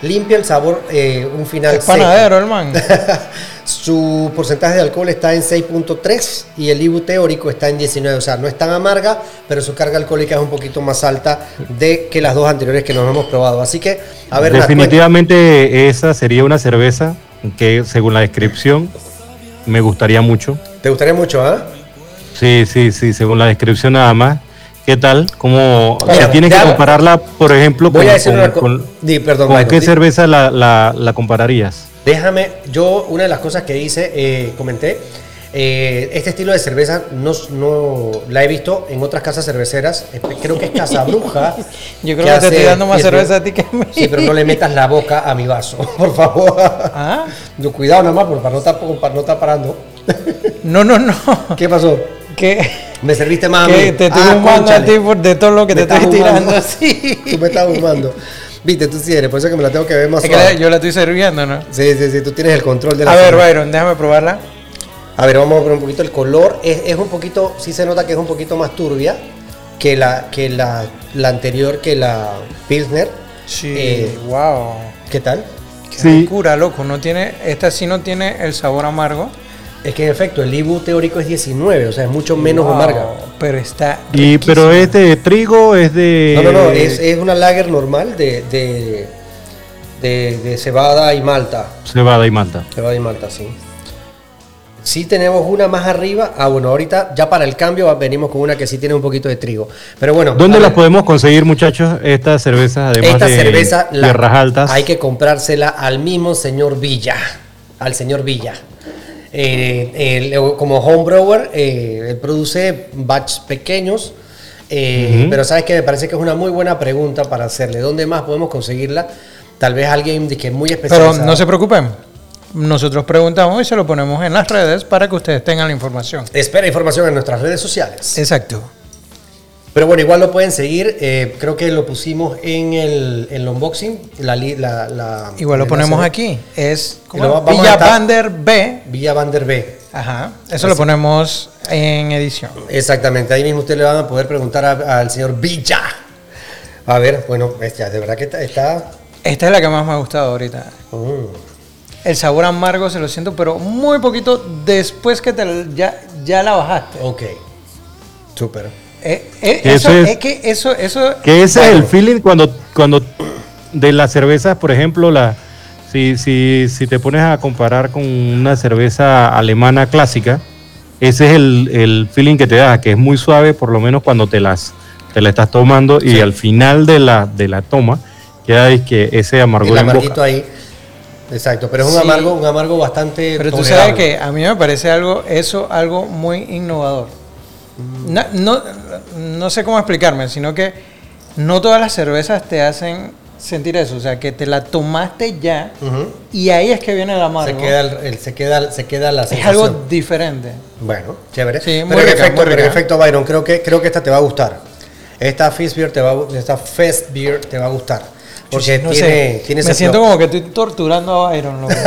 Speaker 1: Limpia el sabor, eh, un final
Speaker 2: Es panadero, el man.
Speaker 1: Su porcentaje de alcohol está en 6.3 y el IBU teórico está en 19. O sea, no es tan amarga, pero su carga alcohólica es un poquito más alta de que las dos anteriores que nos hemos probado. Así que, a ver, Nat,
Speaker 3: Definitivamente esa sería una cerveza que según la descripción me gustaría mucho.
Speaker 1: ¿te gustaría mucho, ah?
Speaker 3: Sí, sí, sí, según la descripción nada más. ¿Qué tal? ¿Cómo
Speaker 1: Mira,
Speaker 3: si tienes que compararla, por ejemplo,
Speaker 1: Voy
Speaker 3: con,
Speaker 1: a decir
Speaker 3: con-
Speaker 1: una co-
Speaker 3: con-
Speaker 1: Di, perdón,
Speaker 3: con
Speaker 1: Byron,
Speaker 3: qué
Speaker 1: di-
Speaker 3: cerveza la, la- la compararías?
Speaker 1: Déjame, yo una de las cosas que hice, eh, comenté, eh, este estilo de cerveza no, no la he visto en otras casas cerveceras, creo que es Casa Bruja.
Speaker 2: Yo creo que, te
Speaker 1: hace
Speaker 2: estoy dando más cerveza a ti que a mí.
Speaker 1: Sí, pero no le metas la boca a mi vaso, por favor.
Speaker 2: Ah,
Speaker 1: Yo, cuidado nada más, por- para no estar, para no estar parando.
Speaker 2: No, no, no.
Speaker 1: ¿Qué pasó?
Speaker 2: Que,
Speaker 1: Me serviste más a mí.
Speaker 2: que te estoy
Speaker 1: Ah,
Speaker 2: fumando a ti por de todo lo que
Speaker 1: Me
Speaker 2: te
Speaker 1: estás
Speaker 2: tirando. Sí.
Speaker 1: Tú me estás fumando. Viste, tú sí eres, por eso es que me la tengo que ver más
Speaker 2: Es
Speaker 1: suave.
Speaker 2: yo la estoy sirviendo, ¿no?
Speaker 1: Sí, sí, sí, tú tienes el control de la
Speaker 2: A ver. Byron, déjame probarla.
Speaker 1: A ver, vamos a ver un poquito el color. Es, es un poquito, sí se nota que es un poquito más turbia que la, que la, la anterior, que la Pilsner.
Speaker 2: Sí,
Speaker 1: Eh,
Speaker 2: wow.
Speaker 1: ¿Qué tal?
Speaker 2: Qué
Speaker 3: Sí.
Speaker 2: locura, loco. No tiene, esta sí no tiene el sabor amargo.
Speaker 1: Es que en efecto, el IBU teórico es 19, o sea, es mucho menos
Speaker 2: Wow,
Speaker 1: amarga.
Speaker 2: Pero está.
Speaker 3: Y, pero es de trigo, es de...
Speaker 1: No, no, no, es, es una lager normal de, de, de, de cebada y malta.
Speaker 3: Cebada y malta.
Speaker 1: Cebada y malta, sí. Sí tenemos una más arriba. Ah, bueno, ahorita ya para el cambio venimos con una que sí tiene un poquito de trigo. Pero bueno.
Speaker 3: ¿Dónde las podemos conseguir, muchachos, estas cervezas, además
Speaker 1: Esta
Speaker 3: de
Speaker 1: cerveza la-
Speaker 3: Tierras Altas?
Speaker 1: hay que comprársela al mismo señor Villa, al señor Villa. Eh, él, como homebrewer, eh, él produce batch pequeños, eh, pero sabes que me parece que es una muy buena pregunta para hacerle. ¿Dónde más podemos conseguirla? Tal vez alguien de que es muy
Speaker 2: Pero
Speaker 1: especializado.
Speaker 2: no se preocupen. Nosotros preguntamos y se lo ponemos en las redes para que ustedes tengan la información.
Speaker 1: Espera información en nuestras redes sociales.
Speaker 2: Exacto.
Speaker 1: Pero bueno, igual lo pueden seguir. eh, creo que lo pusimos en el, en el unboxing. La, li- la, la-
Speaker 2: Igual lo ponemos aquí. Es
Speaker 1: a
Speaker 2: Villa Bander B.
Speaker 1: Villa Van der B.
Speaker 2: Ajá. Eso lo ponemos en edición.
Speaker 1: Exactamente, ahí mismo usted le van a poder preguntar a- al señor Villa. A ver, bueno, este, de verdad que está... está-
Speaker 2: Esta es la que más me ha gustado ahorita.
Speaker 1: mm,
Speaker 2: El sabor amargo se lo siento, pero muy poquito después que te ya, ya la bajaste.
Speaker 1: ok, súper.
Speaker 2: Eh, eh,
Speaker 3: Eso
Speaker 2: eso,
Speaker 3: es-
Speaker 2: es que eso, eso,
Speaker 3: Que ese
Speaker 1: Bueno.
Speaker 3: es el feeling cuando, cuando de las cervezas, por ejemplo, la, si, si, si te pones a comparar con una cerveza alemana clásica, ese es el, el feeling que te da, que es muy suave, por lo menos cuando te las te la estás tomando y al final de la, de la toma queda es que ese amargor
Speaker 1: El
Speaker 3: en
Speaker 1: amarguito
Speaker 3: boca.
Speaker 1: ahí. Exacto, pero es un
Speaker 2: Sí.
Speaker 1: amargo, un amargo bastante.
Speaker 2: Pero tú
Speaker 1: tolerable.
Speaker 2: sabes que a mí me parece algo, eso algo muy innovador. No, no, no sé cómo explicarme, sino que no todas las cervezas te hacen sentir eso. O sea, que te la tomaste ya
Speaker 1: Ujú.
Speaker 2: y ahí es que viene el amargo.
Speaker 1: Se queda, el, el- se queda, se queda la
Speaker 2: es
Speaker 1: sensación.
Speaker 2: algo diferente.
Speaker 1: Bueno, chévere.
Speaker 2: Sí, muy rica,
Speaker 1: efecto,
Speaker 2: muy rica.
Speaker 1: efecto, Byron, creo que, creo que esta te va a gustar. Esta Fizz Beer te va a, esta Fest Beer te va a gustar. Porque
Speaker 2: No
Speaker 1: tiene,
Speaker 2: sé,
Speaker 1: tiene
Speaker 2: me siento
Speaker 1: flow.
Speaker 2: como que estoy torturando a Byron. loco.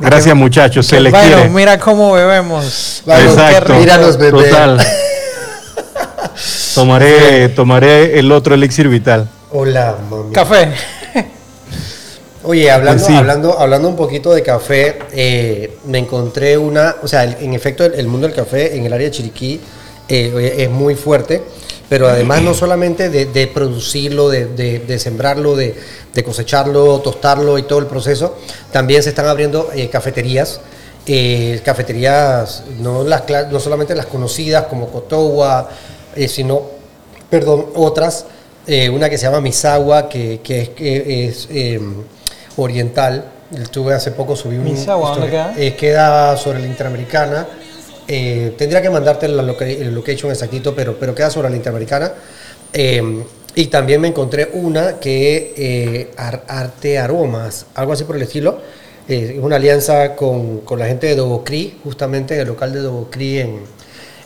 Speaker 3: Gracias muchachos, se les
Speaker 2: Byron,
Speaker 3: quiere.
Speaker 2: mira cómo bebemos.
Speaker 3: Exacto.
Speaker 2: rico.
Speaker 1: Míranos, bebé.
Speaker 3: Total. Tomaré, tomaré el otro elixir vital.
Speaker 1: Hola, mami.
Speaker 2: Café.
Speaker 1: Oye, hablando,
Speaker 3: Pues sí.
Speaker 1: hablando, hablando un poquito de café, eh, me encontré una, o sea, el- en efecto el, el mundo del café en el área de Chiriquí eh, es muy fuerte, pero además no solamente de, de producirlo, de, de- de sembrarlo, de, cosecharlo, tostarlo y todo el proceso, también se están abriendo eh, cafeterías, eh, cafeterías no, las, no solamente las conocidas como Cotowa, eh, sino, perdón, otras, una que se llama Misawa, que, que es, que es, eh, oriental. Tuve hace poco, subí un...
Speaker 2: Misawa, ¿dónde queda?
Speaker 1: Queda sobre la Interamericana. Eh, tendría que mandarte la location exactito, pero, pero queda sobre la Interamericana. Eh, y también me encontré una que eh, Ar- Arte Aromas, algo así por el estilo. Eh, es una alianza con, con la gente de Dobocri, justamente en el local de Dobocri en,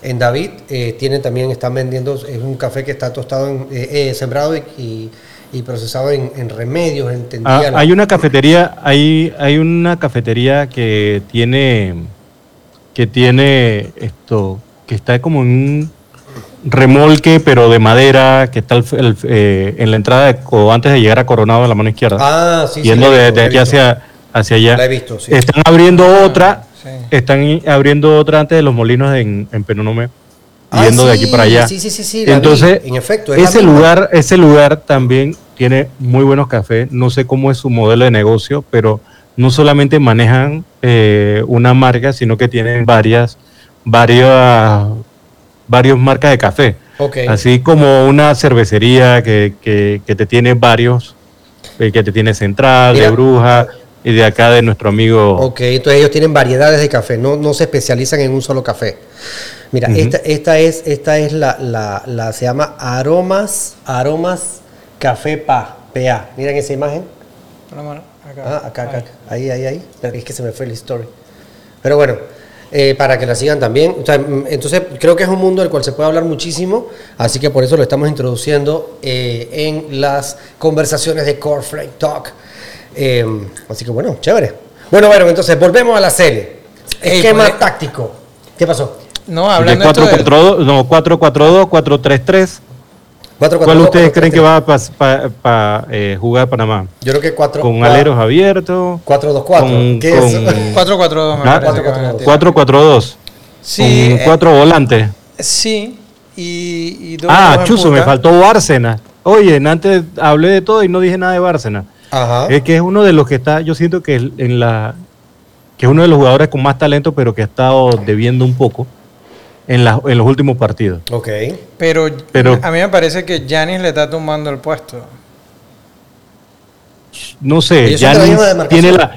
Speaker 1: en David. Tienen también, están vendiendo, es un café que está tostado, en, sembrado y, y- y procesado en, en remedios, en
Speaker 3: Ah, hay una cafetería, hay, hay una cafetería que tiene, que tiene esto, que está como en un remolque, pero de madera, que está al- el- eh, en la entrada de, o antes de llegar a Coronado a la mano izquierda,
Speaker 1: Ah, sí, sí,
Speaker 3: yendo
Speaker 1: he
Speaker 3: de,
Speaker 1: visto,
Speaker 3: de aquí hacia, hacia allá.
Speaker 1: La he visto, sí.
Speaker 3: Están abriendo otra,
Speaker 2: sí.
Speaker 3: están abriendo otra antes de los molinos en, en Penonome,
Speaker 1: Ah,
Speaker 3: yendo de
Speaker 1: sí,
Speaker 3: aquí para allá.
Speaker 1: Sí, sí, sí, sí.
Speaker 3: Entonces,
Speaker 1: en efecto, es
Speaker 3: ese lugar, ese lugar también tiene muy buenos cafés. No sé cómo es su modelo de negocio, pero no solamente manejan eh, una marca, sino que tienen varias, varias, varios marcas de café.
Speaker 1: Ok.
Speaker 3: Así como una cervecería que, que- que te tiene varios, eh, que te tiene Central,
Speaker 1: Mira.
Speaker 3: de Bruja y de acá de nuestro amigo.
Speaker 1: Ok, entonces ellos tienen variedades de café, no, no se especializan en un solo café. Mira, esta, esta es, esta es la, la, la- se llama Aromas, Aromas Café Pa, PA. Miren esa imagen.
Speaker 2: La mano acá.
Speaker 1: Ah, acá, acá, acá. ahí, ahí, ahí. Es que se me fue la story. Pero bueno, eh, para que la sigan también. O sea, mm, entonces, creo que es un mundo del cual se puede hablar muchísimo, así que por eso lo estamos introduciendo eh, en las conversaciones de Core Flake Talk. Eh, así que bueno, chévere. Bueno, bueno, entonces volvemos a la serie. Esquema
Speaker 2: pues-
Speaker 1: táctico. ¿Qué pasó?
Speaker 2: No,
Speaker 3: de
Speaker 2: hablando del-
Speaker 3: 442, no, 442, 433.
Speaker 1: 4
Speaker 3: ¿Cuál ustedes creen que va a jugar Panamá?
Speaker 1: Yo creo que 4
Speaker 3: Con aleros abiertos.
Speaker 1: 4 2 4
Speaker 3: Con-
Speaker 1: ¿Qué
Speaker 3: con-
Speaker 1: es?
Speaker 2: 4-4-2
Speaker 3: Ah,
Speaker 2: a tirar.
Speaker 3: 442.
Speaker 2: Sí,
Speaker 3: con
Speaker 2: eh,
Speaker 3: cuatro volantes.
Speaker 2: sí. Y, y dos
Speaker 3: Ah, Chuzo, me faltó Bárcena. Oye, antes hablé de todo y no dije nada de Bárcena.
Speaker 1: Ajá.
Speaker 3: Es que es uno de los que está, yo siento que en la que es uno de los jugadores con más talento, pero que ha estado debiendo un poco en, la- en los últimos partidos.
Speaker 1: Ok.
Speaker 2: Pero,
Speaker 3: Pero-
Speaker 2: a mí me parece que Janis le está tumbando el puesto.
Speaker 3: No sé, Yanis tiene la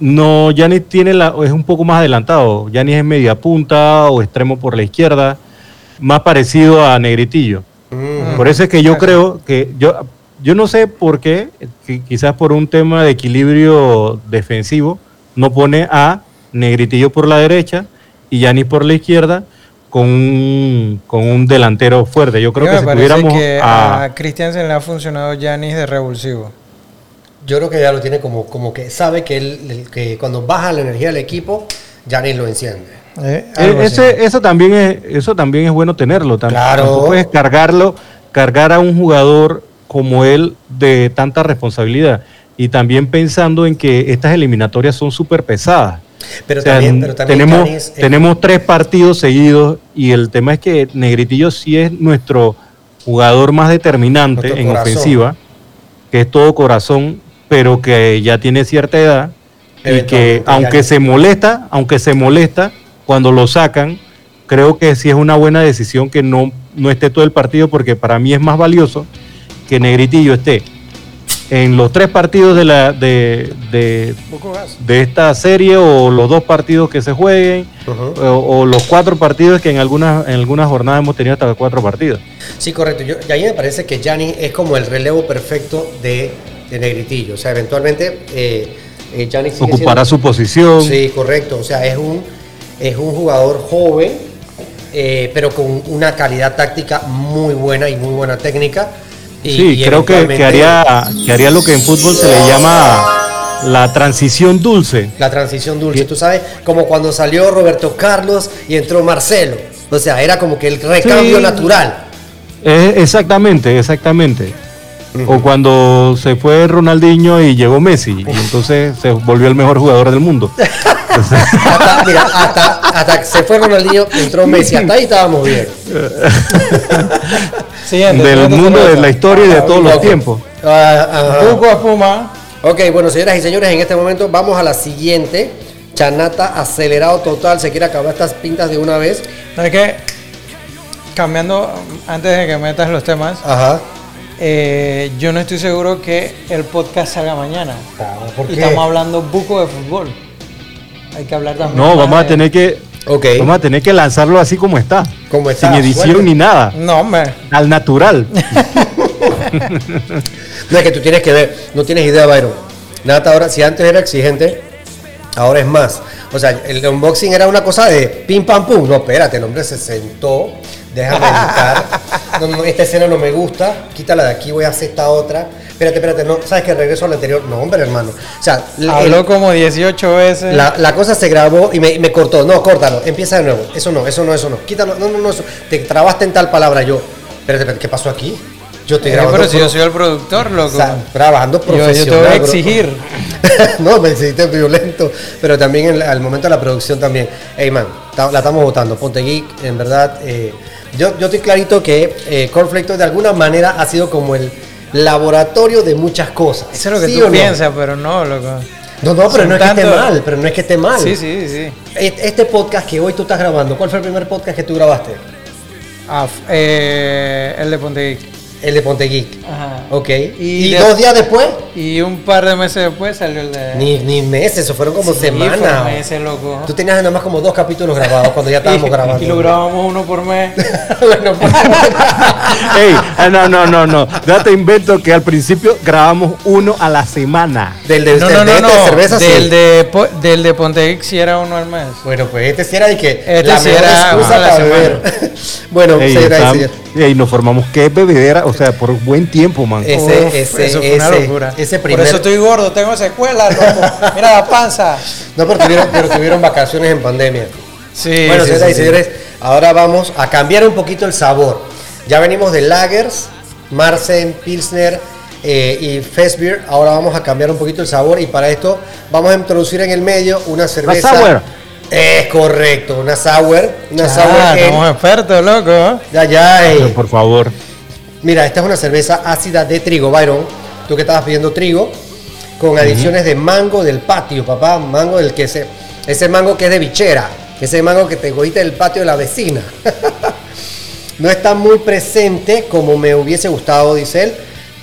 Speaker 3: no, Yanis tiene la es un poco más adelantado. Yanis es media punta o extremo por la izquierda, más parecido a Negritillo.
Speaker 1: Mm.
Speaker 3: Por eso es que yo creo que yo, yo no sé por qué, qui- quizás por un tema de equilibrio defensivo, no pone a Negritillo por la derecha y Yanis por la izquierda con un, con un delantero fuerte. Yo creo que si tuviéramos
Speaker 2: que
Speaker 3: a,
Speaker 2: a Christiansen le ha funcionado Janis de revulsivo.
Speaker 1: Yo creo que ya lo tiene como, como que sabe que, él, que cuando baja la energía del equipo, Janis lo enciende.
Speaker 2: Eh,
Speaker 3: Eh, ese- eso, también es, eso también es bueno tenerlo.
Speaker 1: Claro.
Speaker 3: Tampoco puedes cargarlo, cargar a un jugador como él de tanta responsabilidad. Y también pensando en que estas eliminatorias son súper pesadas.
Speaker 1: Pero
Speaker 3: O sea,
Speaker 1: también, pero también
Speaker 3: tenemos,
Speaker 1: eh,
Speaker 3: tenemos tres partidos seguidos y el tema es que Negritillo sí es nuestro jugador más determinante en
Speaker 1: corazón.
Speaker 3: ofensiva, que es todo corazón, pero que ya tiene cierta edad y que aunque se molesta, aunque se molesta cuando lo sacan, creo que sí es una buena decisión que no, no esté todo el partido porque para mí es más valioso que Negritillo esté en los tres partidos de la de, de, esta serie o los dos partidos que se jueguen o, o los cuatro partidos que en algunas en algunas jornadas hemos tenido hasta cuatro partidos.
Speaker 1: Sí, correcto. Yo, y a mí me parece que Gianni es como el relevo perfecto de, de Negritillo. O sea, eventualmente eh, eh, Gianni sigue
Speaker 3: Ocupará
Speaker 1: siendo-
Speaker 3: su posición.
Speaker 1: Sí, correcto. O sea, es un, es un jugador joven, eh, pero con una calidad táctica muy buena y muy buena técnica. Y,
Speaker 3: Sí,
Speaker 1: y
Speaker 3: creo que, haría, que haría lo que en fútbol se le llama la transición dulce.
Speaker 1: La transición dulce, tú sabes, como cuando salió Roberto Carlos y entró Marcelo. O sea, era como que el recambio
Speaker 3: Sí.
Speaker 1: natural.
Speaker 3: Eh, exactamente, exactamente. O cuando se fue Ronaldinho y llegó Messi, y entonces se volvió el mejor jugador del mundo.
Speaker 1: Hasta, mira, hasta, hasta que se fue Ronaldinho, entró Messi. Hasta ahí estábamos bien.
Speaker 2: Siguiente,
Speaker 3: del
Speaker 2: siguiente
Speaker 3: mundo, de la historia y de todos los tiempos.
Speaker 1: Ah. Ok, bueno, señoras y señores, en este momento vamos a la siguiente. Chanata acelerado total. Se quiere acabar estas pintas de una vez.
Speaker 2: No, es que, cambiando, antes de que metas los temas,
Speaker 1: Ajá.
Speaker 2: Eh, yo no estoy seguro que el podcast salga mañana.
Speaker 1: ¿Por
Speaker 2: Y
Speaker 1: qué?
Speaker 2: estamos hablando buco de fútbol. Hay que hablar también.
Speaker 3: No, vamos a tener que,
Speaker 1: Ok.
Speaker 3: vamos a tener que lanzarlo así como está,
Speaker 1: Como está,
Speaker 3: sin edición ni nada,
Speaker 2: No, hombre.
Speaker 3: al natural.
Speaker 1: No es que tú tienes que ver, no tienes idea, Byron. Nata ahora, si antes era exigente, ahora es más. O sea, el unboxing era una cosa de pim pam pum. No, espérate, el hombre se sentó, déjame editar. No, no, esta escena no me gusta, quítala de aquí, voy a hacer esta otra. Espérate, espérate, no, ¿sabes que regreso al anterior? No, hombre, hermano. O sea, el-
Speaker 2: Habló como 18 veces.
Speaker 1: la, la cosa se grabó y me, me cortó. No, córtalo, empieza de nuevo. Eso no, eso no, eso no. Quítalo, no, no, no, eso. Te trabaste en tal palabra. Yo, espérate, espérate, ¿qué pasó aquí? Yo estoy grabando.
Speaker 2: pero si yo soy el productor, loco.
Speaker 1: o sea, trabajando
Speaker 2: Yo- yo te
Speaker 1: profesional.
Speaker 2: voy a exigir.
Speaker 1: no, me hiciste violento. Pero también en la- al momento de la producción también. Hey, man, la estamos votando. Ponte Geek, en verdad. eh, yo, yo estoy clarito que eh, de alguna manera ha sido como el laboratorio de muchas cosas.
Speaker 2: Eso es lo que
Speaker 1: ¿Sí
Speaker 2: tú
Speaker 1: no?
Speaker 2: piensas, pero no, loco.
Speaker 1: No, no, pero
Speaker 2: Son
Speaker 1: no es que esté mal. Pero no es que esté mal.
Speaker 2: Sí, sí, sí.
Speaker 1: Este podcast que hoy tú estás grabando, ¿cuál fue el primer podcast que tú grabaste?
Speaker 2: Ah, eh, el de Ponte Geek.
Speaker 1: El de Ponte Geek.
Speaker 2: Ajá.
Speaker 1: Ok.
Speaker 2: Y
Speaker 1: ¿Y,
Speaker 2: de-
Speaker 1: dos días después?
Speaker 2: Y un par de meses después salió el de.
Speaker 1: Ni, ni meses, eso fueron como
Speaker 2: Sí,
Speaker 1: semanas.
Speaker 2: fueron meses, loco.
Speaker 1: Tú tenías nada más como dos capítulos grabados cuando ya estábamos
Speaker 2: Y-
Speaker 1: grabando.
Speaker 2: Y lo grabamos uno por mes.
Speaker 1: bueno, pues,
Speaker 3: Ey, ah, no, no, no, no. Date invento que al principio grabamos uno a la semana.
Speaker 1: del de,
Speaker 2: no,
Speaker 1: del
Speaker 2: no,
Speaker 1: de
Speaker 2: no,
Speaker 1: este
Speaker 2: no.
Speaker 1: de cerveza sí.
Speaker 2: Del de, po- del de Ponte Geek sí era uno al mes.
Speaker 1: Bueno, pues este sí era de que
Speaker 2: Este
Speaker 1: la
Speaker 2: sí era
Speaker 1: excusa
Speaker 2: a la
Speaker 1: para
Speaker 2: semana.
Speaker 1: beber. bueno,
Speaker 3: Ey,
Speaker 1: señoras y
Speaker 3: ey, nos formamos qué bebedera, o sea, por buen tiempo, man.
Speaker 1: Ese,
Speaker 2: Uf,
Speaker 1: ese,
Speaker 2: eso fue una
Speaker 1: ese-
Speaker 2: locura.
Speaker 1: ese
Speaker 2: Por
Speaker 1: primer.
Speaker 2: eso estoy gordo, tengo secuelas, loco. Mira la panza.
Speaker 1: No, pero tuvieron, pero tuvieron vacaciones en pandemia.
Speaker 2: Sí,
Speaker 1: bueno,
Speaker 2: sí,
Speaker 1: señoras
Speaker 2: sí,
Speaker 1: y
Speaker 2: sí.
Speaker 1: señores, ahora vamos a cambiar un poquito el sabor. Ya venimos de Lagers, Marsen, Pilsner eh, y Festbier. Ahora vamos a cambiar un poquito el sabor y para esto vamos a introducir en el medio una cerveza. Es correcto, una sour. Una
Speaker 2: Ah,
Speaker 1: sour
Speaker 2: estamos
Speaker 1: ale.
Speaker 2: expertos, loco.
Speaker 1: Ya, ya. eh.
Speaker 3: Pero, por favor.
Speaker 1: Mira, esta es una cerveza ácida de trigo, Byron. Tú que estabas pidiendo trigo, con adiciones de mango del patio, papá. Mango del que se. Ese mango que es de bichera. Ese mango que te cogiste del patio de la vecina. no está muy presente como me hubiese gustado, dice él.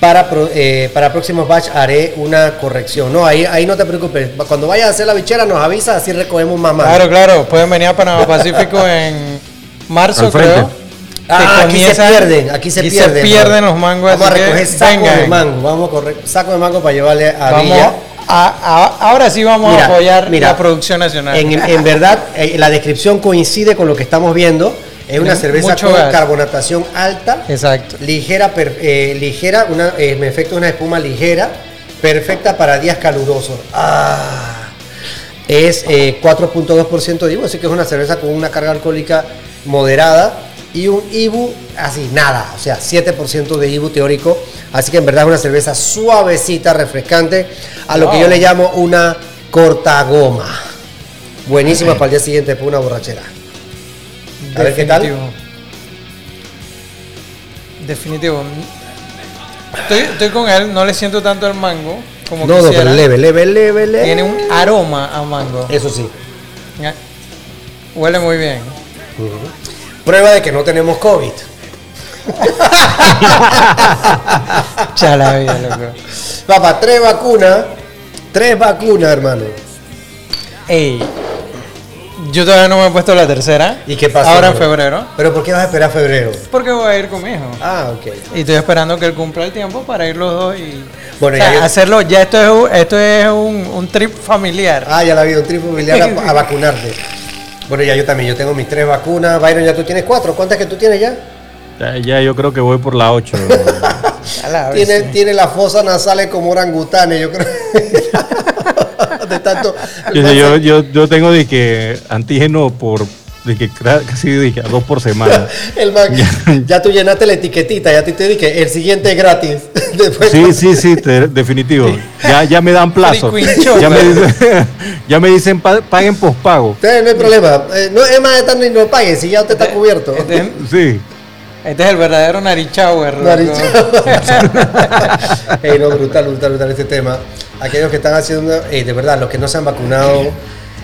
Speaker 1: Para, pro- eh, para próximos batch haré una corrección. No, ahí, ahí no te preocupes. Cuando vayas a hacer la bichera nos avisa, así recogemos más mango.
Speaker 2: Claro, claro. Pueden venir a Panamá Pacífico en marzo, creo.
Speaker 1: Ah, aquí se pierden, aquí se
Speaker 2: aquí
Speaker 1: pierden.
Speaker 2: se pierden los mangos.
Speaker 1: Vamos a recoger saco
Speaker 2: vengan.
Speaker 1: de mango. Vamos a correr saco de mango para llevarle a
Speaker 2: Vamos
Speaker 1: Villa.
Speaker 2: a- a- ahora sí vamos
Speaker 1: Mira,
Speaker 2: a apoyar
Speaker 1: mira,
Speaker 2: la producción nacional.
Speaker 1: En, en verdad, eh, la descripción coincide con lo que estamos viendo. Es una cerveza con
Speaker 2: gas.
Speaker 1: carbonatación alta,
Speaker 2: Exacto.
Speaker 1: ligera, per- eh, ligera, una, eh, en efecto una espuma ligera, perfecta para días calurosos. Ah. es eh, 4.2% de IBU, así que es una cerveza con una carga alcohólica moderada y un IBU así, nada, o sea, 7% de IBU teórico, así que en verdad es una cerveza suavecita, refrescante, a lo que yo le llamo una corta goma. Buenísima para el día siguiente, para una borrachera. A ver qué tal.
Speaker 2: Definitivo. Definitivo. Estoy, estoy con él, no le siento tanto el mango como
Speaker 1: No, no,
Speaker 2: quisiera.
Speaker 1: pero leve, leve, leve, leve.
Speaker 2: Tiene un aroma a mango.
Speaker 1: Eso sí.
Speaker 2: Huele muy bien.
Speaker 1: Prueba de que no tenemos COVID.
Speaker 2: Chala vida, loco.
Speaker 1: Papá, tres vacunas. Tres vacunas, hermano.
Speaker 2: Ey. Yo todavía no me he puesto la tercera.
Speaker 1: ¿Y qué pasa?
Speaker 2: Ahora en febrero.
Speaker 1: ¿Pero por qué vas a esperar febrero?
Speaker 2: Porque voy a ir con mi hijo.
Speaker 1: Ah, ok.
Speaker 2: Y estoy esperando que él cumpla el tiempo para ir los dos y
Speaker 1: Bueno,
Speaker 2: o sea,
Speaker 1: ya yo-
Speaker 2: hacerlo. Ya esto es, un- esto es un, un trip familiar.
Speaker 1: Ah, ya la vi, un triple familiar a, a vacunarte. Bueno, ya yo también, yo tengo mis tres vacunas. Byron, ya tú tienes cuatro. ¿Cuántas que tú tienes ya?
Speaker 3: Ya, ya yo creo que voy por la 8.
Speaker 2: A la
Speaker 1: Tiene, tiene las fosas nasales como orangutanes, yo creo. de tanto.
Speaker 3: yo, yo, yo, yo tengo de que antígeno por de que casi de que a dos por semana.
Speaker 1: El man- ya tú llenaste la etiquetita, ya te, te dije, el siguiente es gratis. Después,
Speaker 3: Sí, sí, sí, te- definitivo. Ya, ya me dan plazo. Ya me dicen, ya me dicen pa- paguen pospago.
Speaker 1: No hay problema. Eh, no, es más, esta ni no pague, si ya usted está cubierto.
Speaker 2: Este, es-
Speaker 3: Sí.
Speaker 2: este es el verdadero Narichower. loco.
Speaker 1: Nariz. Ey, no, brutal, brutal, brutal este tema. Aquellos que están haciendo, eh, de verdad, los que no se han vacunado,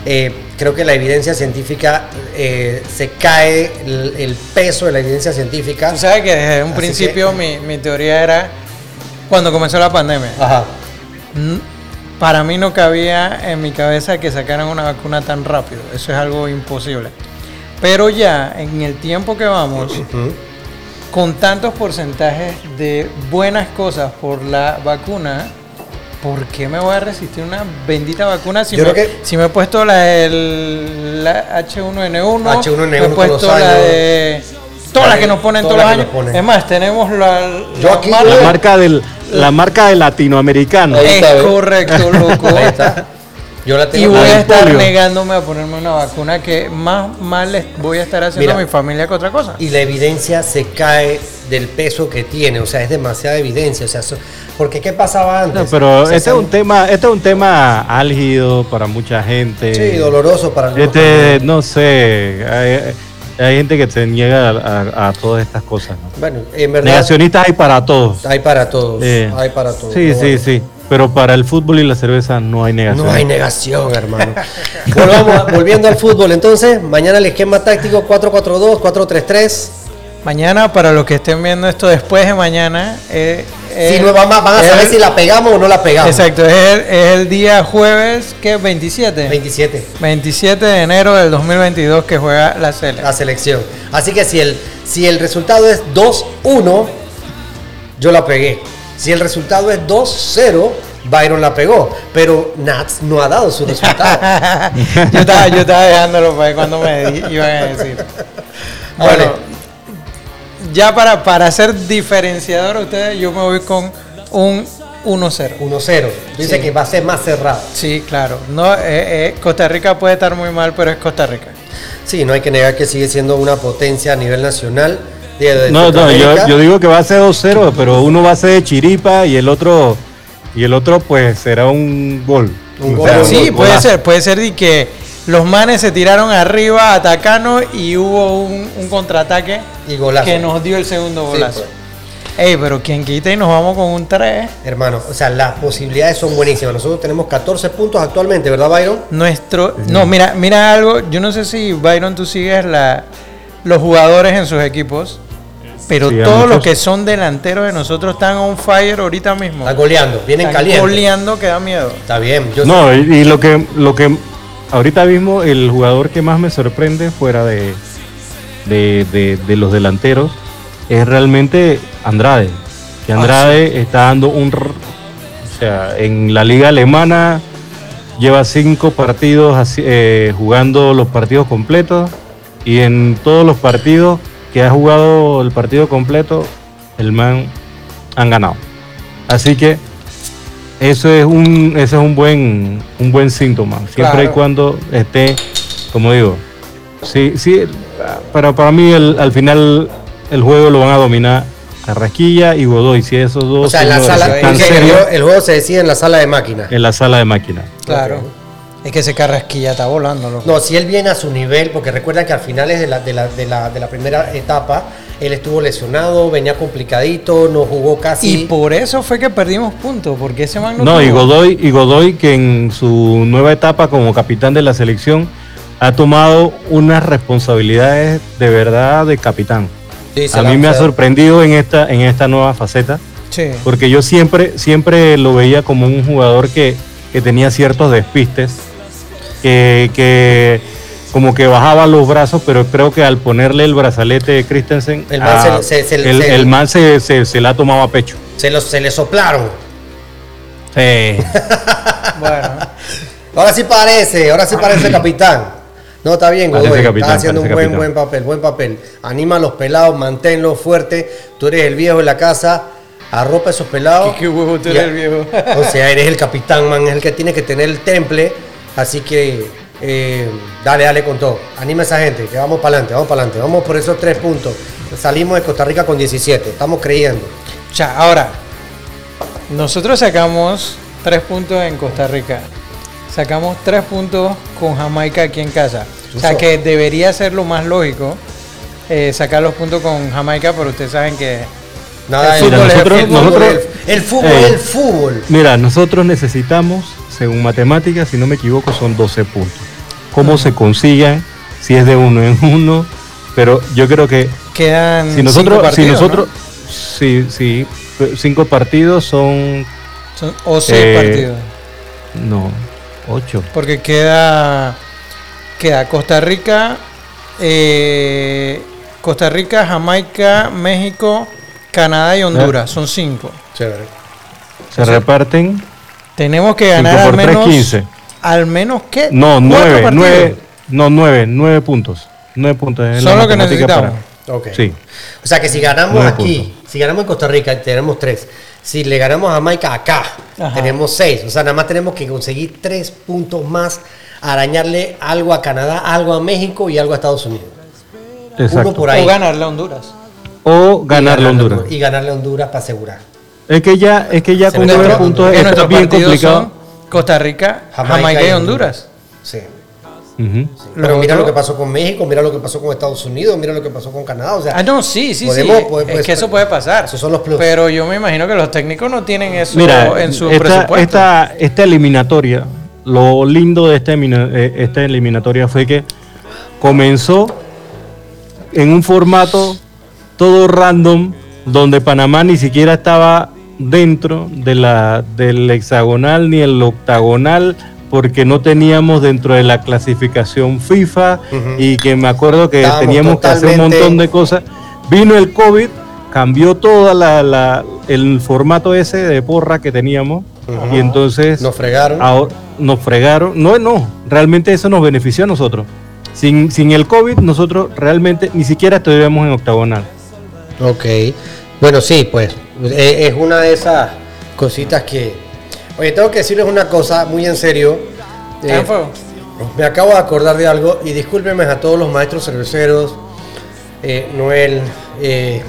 Speaker 1: eh, creo que la evidencia científica eh, se cae el, el peso de la evidencia científica.
Speaker 2: Tú sabes que desde un
Speaker 1: Así
Speaker 2: principio mi, mi teoría era, cuando comenzó la pandemia,
Speaker 1: Ajá.
Speaker 2: para mí no cabía en mi cabeza que sacaran una vacuna tan rápido. Eso es algo imposible. Pero ya, en el tiempo que vamos, con tantos porcentajes de buenas cosas por la vacuna, ¿por qué me voy a resistir una bendita vacuna si,
Speaker 1: Yo
Speaker 2: me,
Speaker 1: creo que-
Speaker 2: si me he puesto la, del- la H1N1,
Speaker 1: H1N1
Speaker 2: me he puesto
Speaker 1: los
Speaker 2: la
Speaker 1: años.
Speaker 2: de... Todas
Speaker 1: La
Speaker 2: las
Speaker 1: de-
Speaker 2: que nos ponen todos los años. Es más, tenemos la,
Speaker 1: Yo
Speaker 2: la
Speaker 1: aquí
Speaker 2: marca-
Speaker 3: La marca del la marca del latinoamericano.
Speaker 1: Ahí
Speaker 2: es correcto, loco.
Speaker 1: Ahí está. Yo la
Speaker 2: Y voy a estar
Speaker 3: polio.
Speaker 2: negándome a ponerme una vacuna que más mal les voy a estar haciendo
Speaker 1: Mira.
Speaker 2: a mi familia que otra cosa.
Speaker 1: y la evidencia se cae del peso que tiene, o sea, es demasiada evidencia, o sea, so- porque qué pasaba antes.
Speaker 3: No, pero
Speaker 1: O sea,
Speaker 3: este es un tema, este es un tema álgido para mucha gente.
Speaker 1: sí, doloroso para algunos
Speaker 3: Este, no sé, hay, hay gente que se niega a, a- a todas estas cosas. ¿no?
Speaker 1: Bueno, en verdad
Speaker 3: Negacionistas hay para todos.
Speaker 1: hay para todos,
Speaker 3: Eh,
Speaker 1: hay para todos.
Speaker 3: Sí, sí,
Speaker 1: bueno.
Speaker 3: sí. Pero para el fútbol y la cerveza no hay negación.
Speaker 1: No hay negación, hermano. Volvamos volviendo al fútbol, entonces, mañana el esquema táctico 4-4-2, 4-3-3.
Speaker 2: Mañana, para los que estén viendo esto después de mañana, eh,
Speaker 1: Si
Speaker 2: eh,
Speaker 1: no, van, a- van a
Speaker 2: es
Speaker 1: saber
Speaker 2: el-
Speaker 1: si la pegamos o no la pegamos.
Speaker 2: Exacto, es el, es el día jueves, que 27.
Speaker 1: 27,
Speaker 2: 27 de enero del 2022 que juega la Cele.
Speaker 1: la selección. Así que si el, si el resultado es 2-1, yo la pegué. Si el resultado es 2-0, Byron la pegó. Pero Nats no ha dado su resultado.
Speaker 2: yo, estaba, yo estaba dejándolo para ver cuando me iban a decir. Bueno,
Speaker 1: Vale.
Speaker 2: ya para, para ser diferenciador ustedes, yo me voy con un 1-0.
Speaker 1: 1-0. Dice
Speaker 2: Sí.
Speaker 1: que va a ser más cerrado.
Speaker 2: Sí, claro. No, eh, eh, Costa Rica puede estar muy mal, pero es Costa Rica.
Speaker 1: Sí, no hay que negar que sigue siendo una potencia a nivel nacional. De- de
Speaker 3: No, no, yo, digo que va a ser 2-0, pero uno va a ser de chiripa y el otro y el otro pues será un gol.
Speaker 1: Un
Speaker 3: O
Speaker 1: gol.
Speaker 3: sea,
Speaker 1: un
Speaker 2: Sí,
Speaker 3: gol-
Speaker 2: puede
Speaker 3: golazo.
Speaker 2: ser, puede ser de que los manes se tiraron arriba atacando y hubo un, un contraataque
Speaker 1: Y golazo.
Speaker 2: que nos dio el segundo
Speaker 1: Sí,
Speaker 2: golazo.
Speaker 1: pues.
Speaker 2: Ey, pero quien quita y nos vamos con un 3.
Speaker 1: Hermano, o sea, las posibilidades son buenísimas. Nosotros tenemos 14 puntos actualmente, ¿verdad, Byron?
Speaker 2: Nuestro. No, mira, mira algo. Yo no sé si Byron tú sigues la, los jugadores en sus equipos. Pero
Speaker 3: Sí,
Speaker 2: todos los que son delanteros de nosotros están on fire ahorita mismo.
Speaker 1: Están goleando, vienen
Speaker 2: Están
Speaker 1: calientes.
Speaker 2: goleando que da miedo.
Speaker 1: Está bien. Yo
Speaker 3: No, y, y lo que lo que ahorita mismo el jugador que más me sorprende fuera de de, de- de los delanteros es realmente Andrade. Que Andrade está dando un r- o sea, en la liga alemana lleva cinco partidos así, eh, jugando los partidos completos y en todos los partidos que ha jugado el partido completo el man han ganado. Así que eso es un, eso es un buen, un buen síntoma. Siempre y cuando esté, como digo, sí, sí, pero para mí el- al final el juego lo van a dominar Carrasquilla y Godoy. Si esos dos
Speaker 1: O sea, en la sala, el, el juego se decide en la sala de máquinas.
Speaker 3: en la sala de máquinas.
Speaker 2: Claro. Es que ese carrasquilla está volando, loco.
Speaker 1: No, si él viene a su nivel, porque recuerda que al finales de la, de la, de la, de la primera etapa, él estuvo lesionado, venía complicadito, no jugó casi.
Speaker 2: Y por eso fue que perdimos puntos, porque ese man no
Speaker 3: No, y Godoy, y Godoy que en su nueva etapa como capitán de la selección ha tomado unas responsabilidades de verdad de capitán.
Speaker 1: Sí,
Speaker 3: A mí me ha sorprendido en esta, en esta nueva faceta,
Speaker 2: Sí.
Speaker 3: porque yo siempre, siempre lo veía como un jugador que, que tenía ciertos despistes, que, que como que bajaba los brazos, pero creo que al ponerle el brazalete de Christensen,
Speaker 1: El man se- se- se-
Speaker 3: el,
Speaker 1: se-
Speaker 3: el man se, se, se la ha tomado a pecho.
Speaker 1: se, los- se le soplaron.
Speaker 3: Sí.
Speaker 2: Bueno,
Speaker 1: Ahora sí parece, ahora sí parece capitán. No, está bien, Godoy.
Speaker 3: capitán,
Speaker 1: Está haciendo un buen,
Speaker 3: capitán.
Speaker 1: buen papel, buen papel. Anima a los pelados, manténlos fuertes. Tú eres el viejo de la casa, arropa a esos pelados.
Speaker 2: ¿Qué- qué huevo tú eres el viejo?
Speaker 1: o sea, eres el capitán, man, es el que tiene que tener el temple. Así que eh, dale, dale con todo. Anima a esa gente, que vamos para adelante, vamos para adelante. Vamos por esos tres puntos. Salimos de Costa Rica con 17, estamos creyendo.
Speaker 2: ya, ahora, nosotros sacamos tres puntos en Costa Rica. Sacamos tres puntos con Jamaica aquí en casa. O sea que debería ser lo más lógico eh, sacar los puntos con Jamaica, pero ustedes saben que
Speaker 1: Nada
Speaker 2: El
Speaker 1: de-
Speaker 2: fútbol es el
Speaker 3: nosotros-
Speaker 1: el fútbol, el fútbol.
Speaker 3: Mira, nosotros necesitamos, según matemáticas, si no me equivoco, son 12 puntos. ¿Cómo se consigan? Si es de uno en uno. Pero yo creo que
Speaker 2: quedan
Speaker 3: si nosotros,
Speaker 2: cinco partidos,
Speaker 3: si nosotros,
Speaker 2: ¿no?
Speaker 3: sí, sí, cinco partidos son,
Speaker 2: Son- o seis
Speaker 3: eh,
Speaker 2: partidos.
Speaker 3: no, ocho.
Speaker 2: Porque queda, queda Costa Rica, eh, Costa Rica, Jamaica, México, Canadá y Honduras. Son cinco.
Speaker 1: Chévere.
Speaker 3: Se reparten,
Speaker 2: Tenemos que ganar al menos,
Speaker 3: 15.
Speaker 2: al menos que
Speaker 3: no,
Speaker 2: cuatro
Speaker 3: nueve,
Speaker 2: partidos.
Speaker 3: nueve, no, nueve, nueve puntos. Nueve puntos. es la
Speaker 2: Son lo que necesitamos.
Speaker 3: para-
Speaker 1: Ok.
Speaker 3: Sí.
Speaker 1: O sea que si ganamos
Speaker 3: Nueve
Speaker 1: aquí,
Speaker 3: puntos.
Speaker 1: si ganamos en Costa Rica, tenemos tres. Si le ganamos a Jamaica acá,
Speaker 2: Ajá.
Speaker 1: tenemos seis. O sea, nada más tenemos que conseguir tres puntos más, arañarle algo a Canadá, algo a México y algo a Estados Unidos.
Speaker 3: Exacto.
Speaker 1: Uno por ahí.
Speaker 2: O ganarle a Honduras.
Speaker 3: O
Speaker 1: Y
Speaker 3: ganarle a Honduras.
Speaker 1: Y ganarle a Honduras para asegurar.
Speaker 3: Es que ya, es que ya con nueve
Speaker 1: está-
Speaker 3: puntos es
Speaker 2: nuestros
Speaker 3: bien complicado.
Speaker 2: son Costa Rica,
Speaker 1: Jamaica
Speaker 2: Jamaica,
Speaker 1: y
Speaker 2: Honduras.
Speaker 1: Sí. Pero mira
Speaker 2: otro-
Speaker 1: lo que pasó con México, mira lo que pasó con Estados Unidos, mira lo que pasó con Canadá. O sea,
Speaker 2: Ah, no, sí, sí,
Speaker 1: Podemos,
Speaker 2: sí.
Speaker 1: pues,
Speaker 2: es
Speaker 1: pues,
Speaker 2: que eso puede pasar.
Speaker 1: esos son los plus.
Speaker 2: Pero yo me imagino que los técnicos no tienen eso
Speaker 3: Mira,
Speaker 2: en su
Speaker 3: esta,
Speaker 2: presupuesto.
Speaker 3: esta, esta eliminatoria, lo lindo de esta, eh, esta eliminatoria fue que comenzó en un formato todo random, donde Panamá ni siquiera estaba dentro de la, del hexagonal ni el octagonal, porque no teníamos dentro de la clasificación FIFA y que me acuerdo que
Speaker 1: Estábamos
Speaker 3: teníamos que hacer un montón de cosas. Vino el COVID, cambió todo la, la- el formato ese de porra que teníamos y entonces
Speaker 1: nos fregaron.
Speaker 3: ahora nos fregaron. No, no, realmente eso nos benefició a nosotros. Sin, sin el COVID nosotros realmente ni siquiera estuvimos en octagonal.
Speaker 1: Ok. Bueno, sí, pues es una de esas cositas que... Oye, tengo que decirles una cosa muy en serio.
Speaker 2: ¿Está
Speaker 1: Eh,
Speaker 2: en fuego?
Speaker 1: me acabo de acordar de algo y discúlpenme a todos los maestros cerveceros, eh, Noel, eh,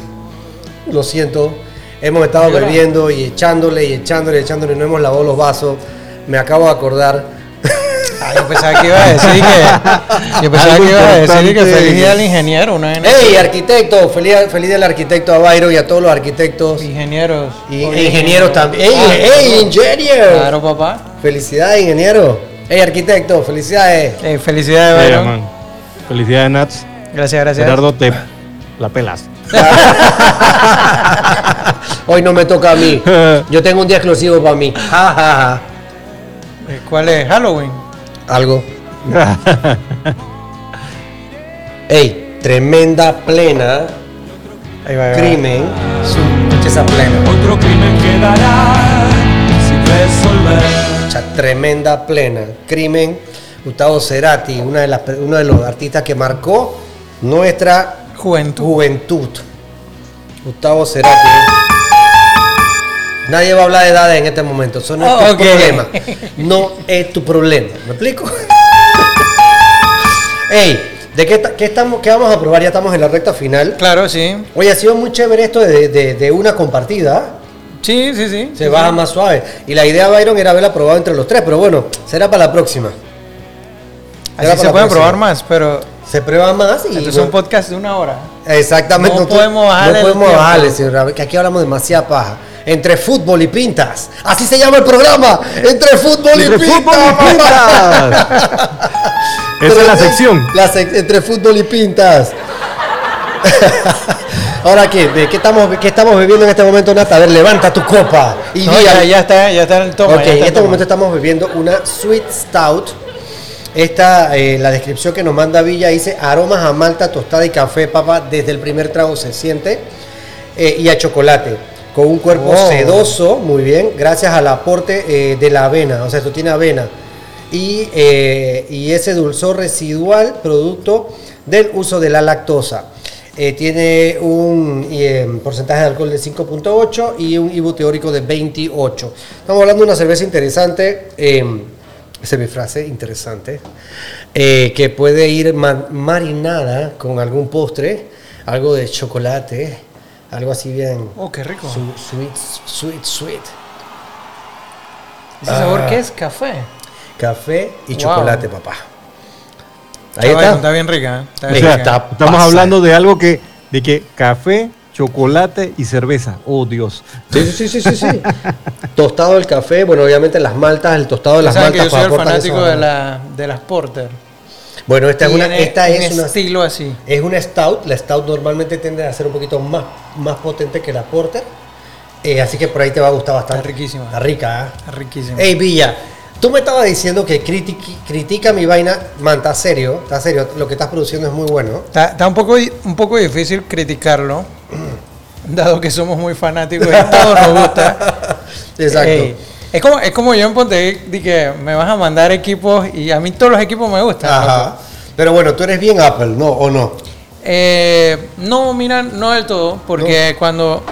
Speaker 1: lo siento, hemos estado bebiendo y echándole y echándole y echándole, no hemos lavado los vasos, me acabo de acordar.
Speaker 2: Ah, yo pensaba que iba a decir que. Yo pensaba que iba a decir que feliz día al ingeniero, una
Speaker 1: ¡Hey, arquitecto! Feliz, feliz del arquitecto a Byron y a todos los arquitectos.
Speaker 2: Ingenieros.
Speaker 1: y
Speaker 2: Oye,
Speaker 1: ingenieros también. ¡Ey,
Speaker 2: Ah,
Speaker 1: hey, ingeniero!
Speaker 2: Claro, papá.
Speaker 1: Felicidades, ingeniero. ¡Hey, arquitecto! Felicidades.
Speaker 2: Felicidades,
Speaker 3: man. Felicidades, Nats.
Speaker 2: Gracias, gracias.
Speaker 3: Gerardo, te la pelas.
Speaker 1: Hoy no me toca a mí. Yo tengo un día exclusivo para mí.
Speaker 2: Eh, ¿Cuál es? Halloween.
Speaker 1: Algo. Ey, tremenda plena.
Speaker 2: Ahí va, ahí va.
Speaker 1: Crimen. Esa plena.
Speaker 4: Otro crimen quedará sin resolver.
Speaker 1: Echa tremenda plena. Crimen. Gustavo Cerati, una de las, uno de los artistas que marcó nuestra
Speaker 2: Juventud.
Speaker 1: juventud. Gustavo Cerati. Nadie va a hablar de edades en este momento. Eso no es
Speaker 2: Oh,
Speaker 1: tu
Speaker 2: ok.
Speaker 1: problema. No es tu problema. ¿Me explico? Ey, ¿de qué, qué estamos, qué vamos a probar? Ya estamos en la recta final.
Speaker 2: Claro, sí.
Speaker 1: Oye, ha sido muy chévere esto de, de- de una compartida.
Speaker 2: Sí, sí, sí.
Speaker 1: Se baja más suave. Y la idea, Byron, era haberla probado entre los tres, pero bueno, será para la próxima. Será
Speaker 2: Así se pueden probar más, pero
Speaker 1: Se prueba más y.
Speaker 2: entonces es un podcast de una hora.
Speaker 1: Exactamente.
Speaker 2: No podemos bajarle
Speaker 1: No podemos bajarle, señor que aquí hablamos demasiada paja. Entre fútbol y pintas. Así se llama el programa. Entre fútbol y
Speaker 3: Entre
Speaker 1: pintas.
Speaker 3: fútbol y pintas. Esa es la sección.
Speaker 1: La sec- entre fútbol y pintas. Ahora, ¿qué? ¿De qué estamos, ¿qué estamos bebiendo en este momento, Nata? A ver, levanta tu copa. Y
Speaker 2: No, ya, está, ya está en el toma.
Speaker 1: Ok, en este
Speaker 2: toma.
Speaker 1: momento estamos bebiendo una Sweet Stout. Esta, eh, la descripción que nos manda Villa dice aromas a malta, tostada y café, papá. Desde el primer trago se siente. eh, y a chocolate. Con un cuerpo sedoso, muy bien, gracias al aporte eh, de la avena. O sea, esto tiene avena. Y, eh, y ese dulzor residual, producto del uso de la lactosa. Eh, tiene un eh, porcentaje de alcohol de 5.8 y un ibu teórico de 28. Estamos hablando de una cerveza interesante. esa es mi frase, interesante. que puede ir ma- marinada con algún postre, algo de chocolate, algo así bien.
Speaker 2: Oh, qué rico.
Speaker 1: su- sweet, sweet, sweet.
Speaker 2: ¿Ese sabor
Speaker 1: Ah.
Speaker 2: qué es? Café.
Speaker 1: Café y
Speaker 2: Wow.
Speaker 1: chocolate, papá. Ahí
Speaker 2: Está,
Speaker 1: está.
Speaker 2: bien rica. ¿eh? Está
Speaker 3: O
Speaker 2: bien
Speaker 3: sea,
Speaker 2: rica.
Speaker 1: está-
Speaker 3: estamos
Speaker 1: pasa.
Speaker 3: hablando de algo que, de que café, chocolate y cerveza. Oh, Dios.
Speaker 1: Sí, sí, sí, sí, sí. sí. tostado el café, bueno, obviamente las maltas, el tostado de las
Speaker 2: Saben que
Speaker 1: maltas.
Speaker 2: yo soy el fanático
Speaker 1: esa-
Speaker 2: de, la, de las Porter.
Speaker 1: Bueno, esta es una,
Speaker 2: un estilo así.
Speaker 1: es una stout. La stout normalmente tiende a ser un poquito más, más potente que la porter. Eh, así que por ahí te va a gustar bastante.
Speaker 2: Está riquísima.
Speaker 1: Está rica, ¿eh?
Speaker 2: Es riquísimo.
Speaker 1: Ey, Villa, tú me estabas diciendo que critica mi vaina. Man, está serio, está serio. Lo que estás produciendo es muy bueno.
Speaker 2: Está, está un, poco, un poco difícil criticarlo, dado que somos muy fanáticos y todo nos gusta.
Speaker 1: Exacto.
Speaker 2: Ey, es, como, es como yo en Ponte di que me vas a mandar equipos y a mí todos los equipos me gustan.
Speaker 1: Ajá. Pero bueno, tú eres bien Apple, ¿no? ¿O no?
Speaker 2: Eh, no, mira, no del todo, porque cuando,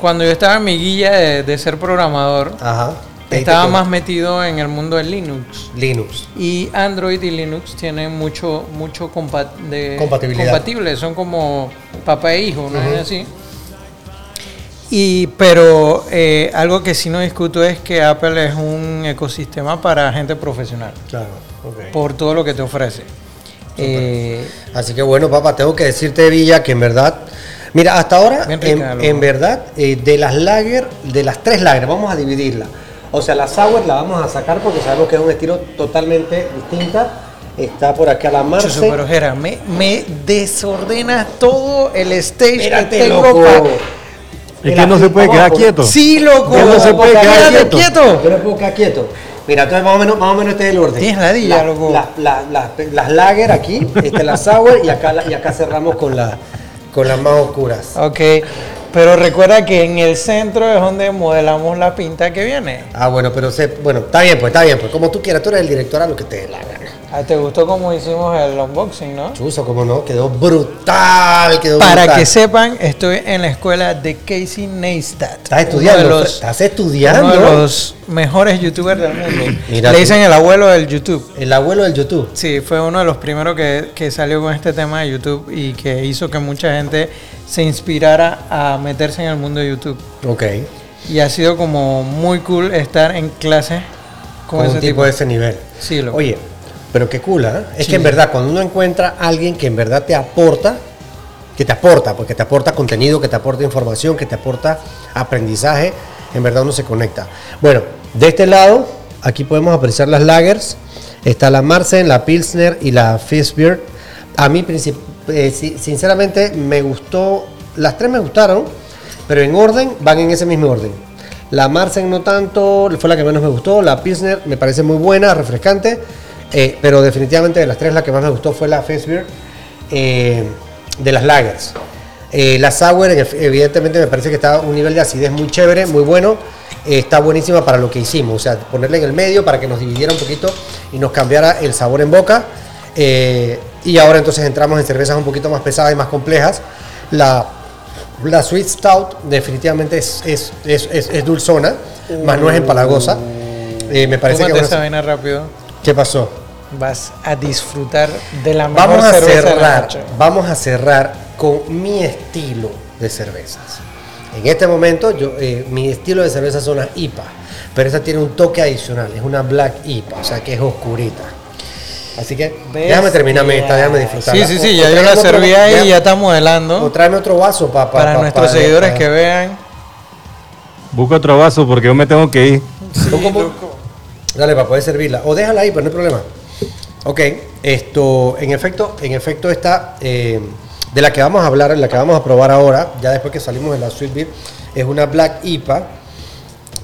Speaker 2: cuando yo estaba en mi guía de, de ser programador,
Speaker 1: Ajá.
Speaker 2: Estaba más metido en el mundo de Linux.
Speaker 1: Linux.
Speaker 2: Y Android y Linux tienen mucho, mucho compa- de
Speaker 1: Compatibilidad.
Speaker 2: compatibles, son como papá e hijo, ¿no es así? Y, pero eh, algo que sí no discuto es que Apple es un ecosistema para gente profesional,
Speaker 1: Claro. ok.
Speaker 2: por todo lo que te ofrece. Eh,
Speaker 1: Así que bueno, papá, tengo que decirte, Villa, que en verdad. Mira, hasta ahora, en, verdad, eh, de las lager, de las tres lager, vamos a dividirla. O sea, la sour la vamos a sacar porque sabemos que es un estilo totalmente distinta. Está por acá la
Speaker 2: pero Jera, me, me desordenas todo el stage
Speaker 1: Espérate,
Speaker 2: que tengo
Speaker 1: loco.
Speaker 2: pa-
Speaker 3: Es que no se puede quedar quieto.
Speaker 2: Sí, loco.
Speaker 3: No se puede quedar quieto.
Speaker 1: Yo no puedo quedar quieto. Mira, entonces más o menos, más o menos este es el orden.
Speaker 2: Tienes ladilla,
Speaker 1: La-
Speaker 2: loco.
Speaker 1: la- la- la- las lager aquí, este la sour y acá, y acá cerramos con, la, con las más oscuras.
Speaker 2: Ok, pero recuerda que en el centro es donde modelamos la pinta que viene.
Speaker 1: Ah, bueno, pero se, bueno, está bien, pues está bien, pues como tú quieras, tú eres el director a lo que te dé la gana.
Speaker 2: Ah, ¿Te gustó cómo hicimos el unboxing, no?
Speaker 1: Chuzo, como no, quedó brutal, quedó
Speaker 2: Para
Speaker 1: brutal.
Speaker 2: que sepan, estoy en la escuela de Casey Neistat.
Speaker 1: Estás estudiando,
Speaker 2: los,
Speaker 1: estás estudiando.
Speaker 2: uno de los mejores youtubers del mundo.
Speaker 1: Mira
Speaker 2: Le
Speaker 1: tú.
Speaker 2: dicen el abuelo del YouTube.
Speaker 1: El abuelo del YouTube.
Speaker 2: Sí, fue uno de los primeros que, que salió con este tema de YouTube y que hizo que mucha gente se inspirara a meterse en el mundo de YouTube.
Speaker 1: Ok.
Speaker 2: Y ha sido como muy cool estar en clase con,
Speaker 1: Con,
Speaker 2: ese
Speaker 1: un
Speaker 2: tipo.
Speaker 1: tipo de ese nivel.
Speaker 2: Sí, loco.
Speaker 1: Oye, pero qué cool, ¿ah? Es
Speaker 2: Sí.
Speaker 1: que en verdad, cuando uno encuentra a alguien que en verdad te aporta, que te aporta, porque te aporta contenido, que te aporta información, que te aporta aprendizaje, en verdad uno se conecta. Bueno, de este lado, aquí podemos apreciar las lagers. Está la Marsen, la Pilsner y la Fishbeer. A mí, eh, si- sinceramente, me gustó, las tres me gustaron, pero en orden, van en ese mismo orden. La Marsen no tanto, fue la que menos me gustó. La Pilsner me parece muy buena, refrescante. Eh, pero definitivamente de las tres la que más me gustó fue la Festbeer eh, de las lagers. Eh, la Sour ev- evidentemente me parece que está a un nivel de acidez muy chévere, muy bueno. Eh, está buenísima para lo que hicimos. O sea, ponerla en el medio para que nos dividiera un poquito y nos cambiara el sabor en boca. Eh, y ahora entonces entramos en cervezas un poquito más pesadas y más complejas. La La Sweet Stout definitivamente es, es, es, es- dulzona, más no es empalagosa. Eh, me parece que...
Speaker 2: Tómate
Speaker 1: es
Speaker 2: esa
Speaker 1: una-
Speaker 2: vaina rápido.
Speaker 1: ¿Qué pasó?
Speaker 2: Vas a disfrutar de la mejor
Speaker 1: Vamos a
Speaker 2: cerveza de la
Speaker 1: cerrar,
Speaker 2: noche.
Speaker 1: vamos a cerrar con mi estilo de cervezas. En este momento, yo, eh, mi estilo de cerveza son las IPA, pero esta tiene un toque adicional, es una Black IPA, o sea que es oscurita. Así que déjame terminarme esta, déjame disfrutarla.
Speaker 2: Sí, sí, sí,
Speaker 1: o
Speaker 2: ya yo la serví ahí
Speaker 1: ya-
Speaker 2: y ya está
Speaker 1: O
Speaker 2: modelando.
Speaker 1: tráeme otro vaso pa- pa-
Speaker 2: Para
Speaker 1: pa-
Speaker 2: nuestros
Speaker 1: pa-
Speaker 2: seguidores
Speaker 1: pa-
Speaker 2: que vean.
Speaker 3: Busca otro vaso porque yo me tengo que ir.
Speaker 1: ¿Cómo, cómo? Dale, para poder servirla. O déjala ahí, pero no hay problema. Ok, esto, en efecto, en efecto está, eh, de la que vamos a hablar, la que vamos a probar ahora, ya después que salimos de la Sweet Beer, es una Black IPA.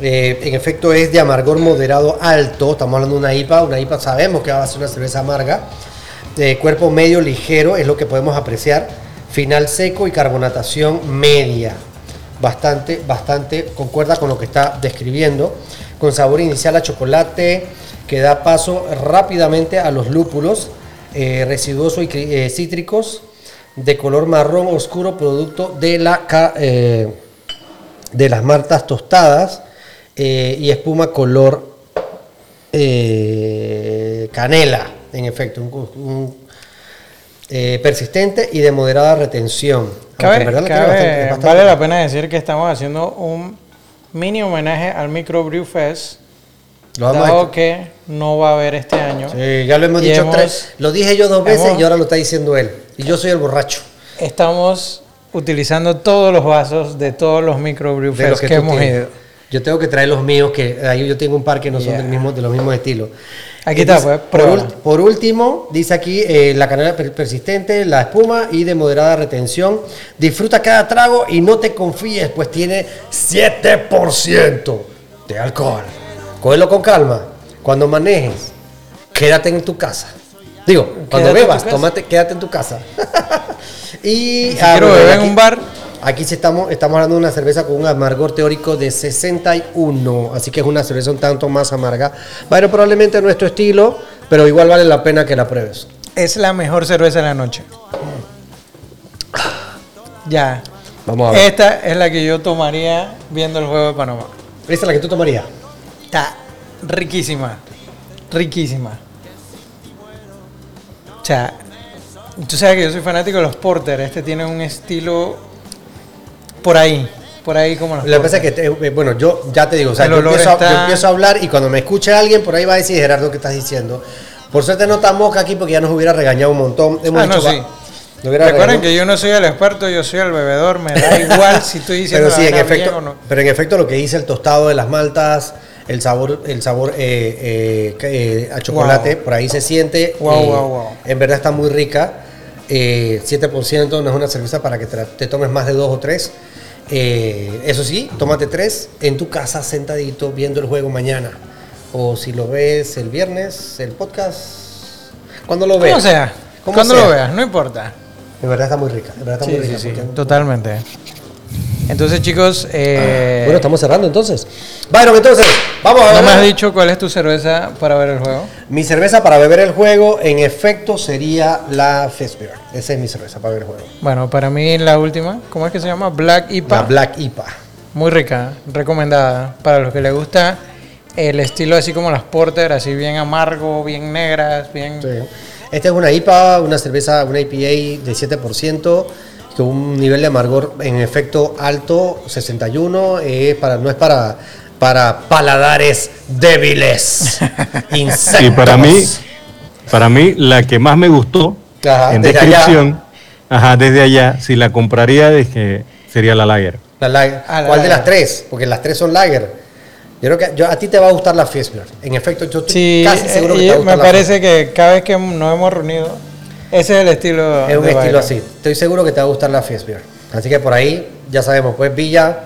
Speaker 1: Eh, en efecto es de amargor moderado alto, estamos hablando de una IPA, una IPA sabemos que va a ser una cerveza amarga, de cuerpo medio ligero es lo que podemos apreciar, final seco y carbonatación media, bastante, bastante concuerda con lo que está describiendo, con sabor inicial a chocolate que da paso rápidamente a los lúpulos eh, residuosos y eh, cítricos de color marrón oscuro producto de la eh, de las maltas tostadas eh, y espuma color eh, canela, en efecto, un, un, eh, persistente y de moderada retención. Aunque
Speaker 2: Cabe-
Speaker 1: en verdad la tiene
Speaker 2: cabe-
Speaker 1: bastante- es bastante-
Speaker 2: vale la pena decir que estamos haciendo un mini homenaje al Micro Brew Fest, dado que no va a haber este año.
Speaker 1: Sí, ya lo hemos
Speaker 2: Y
Speaker 1: dicho
Speaker 2: hemos-
Speaker 1: tres. Lo dije yo dos veces
Speaker 2: hemos-
Speaker 1: y ahora lo está diciendo él. Y yo soy el borracho.
Speaker 2: Estamos utilizando todos los vasos de todos los Micro Brew
Speaker 1: de los
Speaker 2: Fest que, hemos
Speaker 1: tienes.
Speaker 2: ido.
Speaker 1: Yo tengo que traer los míos, que ahí yo tengo un par que no son del mismo, de los mismos estilos.
Speaker 2: Aquí está, pues,
Speaker 1: por, último, dice aquí eh, la canela per- persistente, la espuma y de moderada retención. Disfruta cada trago y no te confíes, pues tiene 7% de alcohol. Cógelo con calma. Cuando manejes, quédate en tu casa. Digo, cuando
Speaker 2: Quédate
Speaker 1: bebas, tómate, quédate en tu casa. y
Speaker 2: Si
Speaker 1: ah,
Speaker 2: quiero beber en
Speaker 1: aquí-
Speaker 2: un bar,
Speaker 1: Aquí sí estamos, estamos hablando de una cerveza con un amargor teórico de 61, así que es una cerveza un tanto más amarga. Bueno, probablemente nuestro estilo, pero igual vale la pena que la pruebes.
Speaker 2: es la mejor cerveza de la noche. Ya.
Speaker 1: Vamos a ver.
Speaker 2: Esta es la que yo tomaría viendo el juego de Panamá.
Speaker 1: ¿Esta es la que tú tomarías?
Speaker 2: Está riquísima. Riquísima. O sea, tú sabes que yo soy fanático de los porter. Este tiene un estilo por ahí. Por ahí como los
Speaker 1: Lo que pasa es que, te- eh, bueno, yo ya te digo, o sea,
Speaker 2: El
Speaker 1: yo
Speaker 2: olor
Speaker 1: empiezo, a,
Speaker 2: está-
Speaker 1: yo empiezo a hablar y cuando me escuche alguien, por ahí va a decir, Gerardo, ¿qué estás diciendo? Por suerte no está Moca aquí porque ya nos hubiera regañado un montón. Hemos
Speaker 2: Ah, no,
Speaker 1: dicho,
Speaker 2: sí.
Speaker 1: va- nos hubiera
Speaker 2: Recuerden
Speaker 1: regañado-
Speaker 2: que yo no soy el experto, yo soy el bebedor. Me da igual si estoy diciendo
Speaker 1: pero sí,
Speaker 2: la
Speaker 1: en
Speaker 2: vaina bien
Speaker 1: efecto,
Speaker 2: o no.
Speaker 1: pero en efecto lo que dice el tostado de las maltas, el sabor, el sabor eh, eh, eh, a chocolate,
Speaker 2: Wow.
Speaker 1: por ahí se siente.
Speaker 2: Wow, wow, wow.
Speaker 1: En verdad está muy rica. Eh, 7% no es una cerveza para que te, te tomes más de dos o tres. Eso sí, tómate tres en tu casa sentadito viendo el juego mañana. O si lo ves el viernes, el podcast. Cuando lo veas.
Speaker 2: Como sea. Cuando lo veas, no importa.
Speaker 1: En verdad está muy rica. En verdad está
Speaker 2: Sí,
Speaker 1: muy rica.
Speaker 2: sí, totalmente. Entonces, chicos, eh,
Speaker 1: Bueno, estamos cerrando entonces. Byron, entonces, vamos a
Speaker 2: no
Speaker 1: ver.
Speaker 2: me has dicho cuál es tu cerveza para ver el juego.
Speaker 1: Mi cerveza para beber el juego, en efecto, sería la Festbeer. Esa es mi cerveza para beber el juego.
Speaker 2: Bueno, para mí la última, ¿cómo es que se llama? Black IPA.
Speaker 1: La Black IPA.
Speaker 2: Muy rica, recomendada. Para los que les gusta el estilo así como las porter, así bien amargo, bien negras, bien...
Speaker 1: Sí. Esta es una IPA, una cerveza, una IPA de 7%, con un nivel de amargor en efecto alto, 61. Es para, no es para, para paladares débiles. Insectos.
Speaker 3: Y para mí, para mí, la que más me gustó
Speaker 1: Ajá,
Speaker 3: en
Speaker 1: desde
Speaker 3: descripción, ajá, desde allá, si la compraría, es que sería la Lager.
Speaker 1: La lager.
Speaker 2: Ah, la
Speaker 1: ¿Cuál de las tres? Porque las tres son lager. Yo creo que yo- a ti te va a gustar la Festbeer. En efecto, yo estoy
Speaker 2: Sí,
Speaker 1: casi seguro que
Speaker 2: eh,
Speaker 1: te va a
Speaker 2: me
Speaker 1: gustar la
Speaker 2: parece que cada vez que nos hemos reunido, ese es el estilo.
Speaker 1: Es un estilo así. Estoy seguro que te va a gustar la Fiestbeer. Así que por ahí, ya sabemos, pues Villa,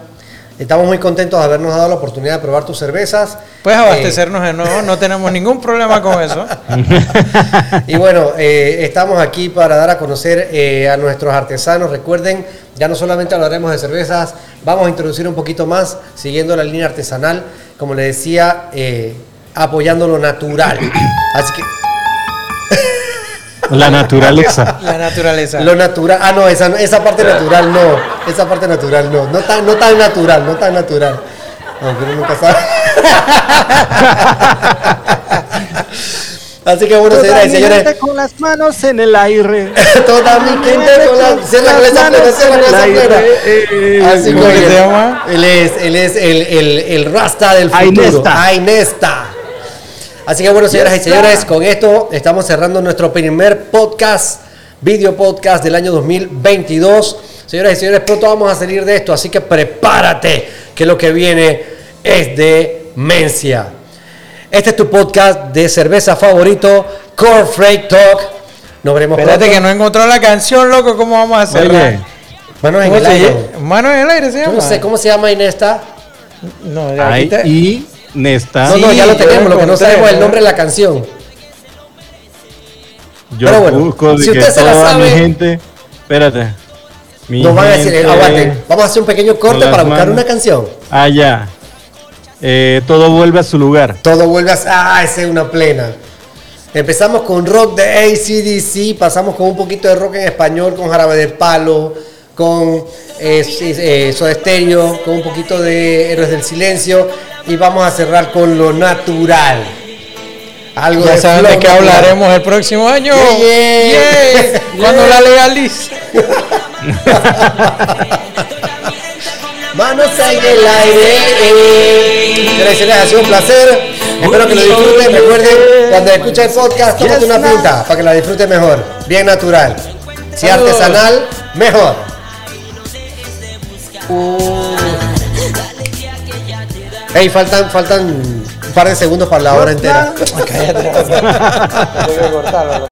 Speaker 1: estamos muy contentos de habernos dado la oportunidad de probar tus cervezas.
Speaker 2: Puedes
Speaker 1: Eh,
Speaker 2: abastecernos de nuevo, no tenemos ningún problema con eso.
Speaker 1: y bueno, eh, estamos aquí para dar a conocer eh, a nuestros artesanos. Recuerden, ya no solamente hablaremos de cervezas, vamos a introducir un poquito más, siguiendo la línea artesanal, como le decía, apoyando lo natural. Así que...
Speaker 3: La naturaleza.
Speaker 2: La naturaleza.
Speaker 1: Lo natural. Ah, no, esa, esa parte natural no. Esa parte natural no. No tan, no tan natural, no tan natural. Aunque uno nunca sabe. Así que bueno, señoras y señores.
Speaker 3: con las manos en el aire.
Speaker 1: Toda mi gente con la. Cierra con esa plena, cierra con esa plena. Así
Speaker 2: ¿Cómo
Speaker 1: que
Speaker 2: que se llama?
Speaker 1: Él es, él es el, el, el Rasta del futuro.
Speaker 3: Ainesta.
Speaker 1: Ainesta. Así que bueno, señoras y señores, con esto estamos cerrando nuestro primer podcast, video podcast del año 2022. Señoras y señores, pronto vamos a salir de esto, así que prepárate, que lo que viene es de Mencia. Este es tu podcast de cerveza favorito, Core Freight Talk. Nos veremos
Speaker 2: Espérate
Speaker 1: pronto.
Speaker 2: que no encontró la canción, loco. ¿Cómo vamos a hacer?
Speaker 3: Oye,
Speaker 1: Manos en
Speaker 2: ¿Cómo
Speaker 1: el aire.
Speaker 2: llama? Mano en el aire se
Speaker 1: Yo
Speaker 2: llama.
Speaker 1: no sé cómo se llama Inesta.
Speaker 2: No, ya
Speaker 3: y Nesta.
Speaker 1: No, no, ya lo tenemos,
Speaker 2: lo
Speaker 1: lo que no sabemos es el
Speaker 2: ¿no?
Speaker 1: nombre de la canción.
Speaker 3: Yo
Speaker 1: Pero bueno,
Speaker 3: busco de
Speaker 1: si
Speaker 3: que
Speaker 1: usted se la sabe-
Speaker 3: mi gente. Espérate. Mi
Speaker 1: Nos van a decir,
Speaker 3: gente-
Speaker 1: aguante, vamos a hacer un pequeño corte para buscar
Speaker 3: manos.
Speaker 1: una canción.
Speaker 3: Ah, ya. Eh, todo vuelve a su lugar.
Speaker 1: Todo vuelve a... Ah, esa es una plena. Empezamos con rock de ACDC, pasamos con un poquito de rock en español, con Jarabe de Palo, con eh, sí, eh, Soda Stereo, con un poquito de Héroes del Silencio y vamos a cerrar con lo natural. Algo
Speaker 2: Ya
Speaker 1: de
Speaker 2: saben de qué hablaremos el próximo año.
Speaker 1: Yeah, yeah.
Speaker 2: Yeah. Cuando la legalice.
Speaker 1: Manos en el aire. Señores, ha sido un placer. Espero que lo disfruten. Recuerden, cuando escuchen el podcast, tómate una pinta para que la disfruten mejor. Bien natural. Si artesanal, mejor. Hey, faltan, faltan un par de segundos para la hora entera.
Speaker 2: Cállate. Tengo que cortarlo.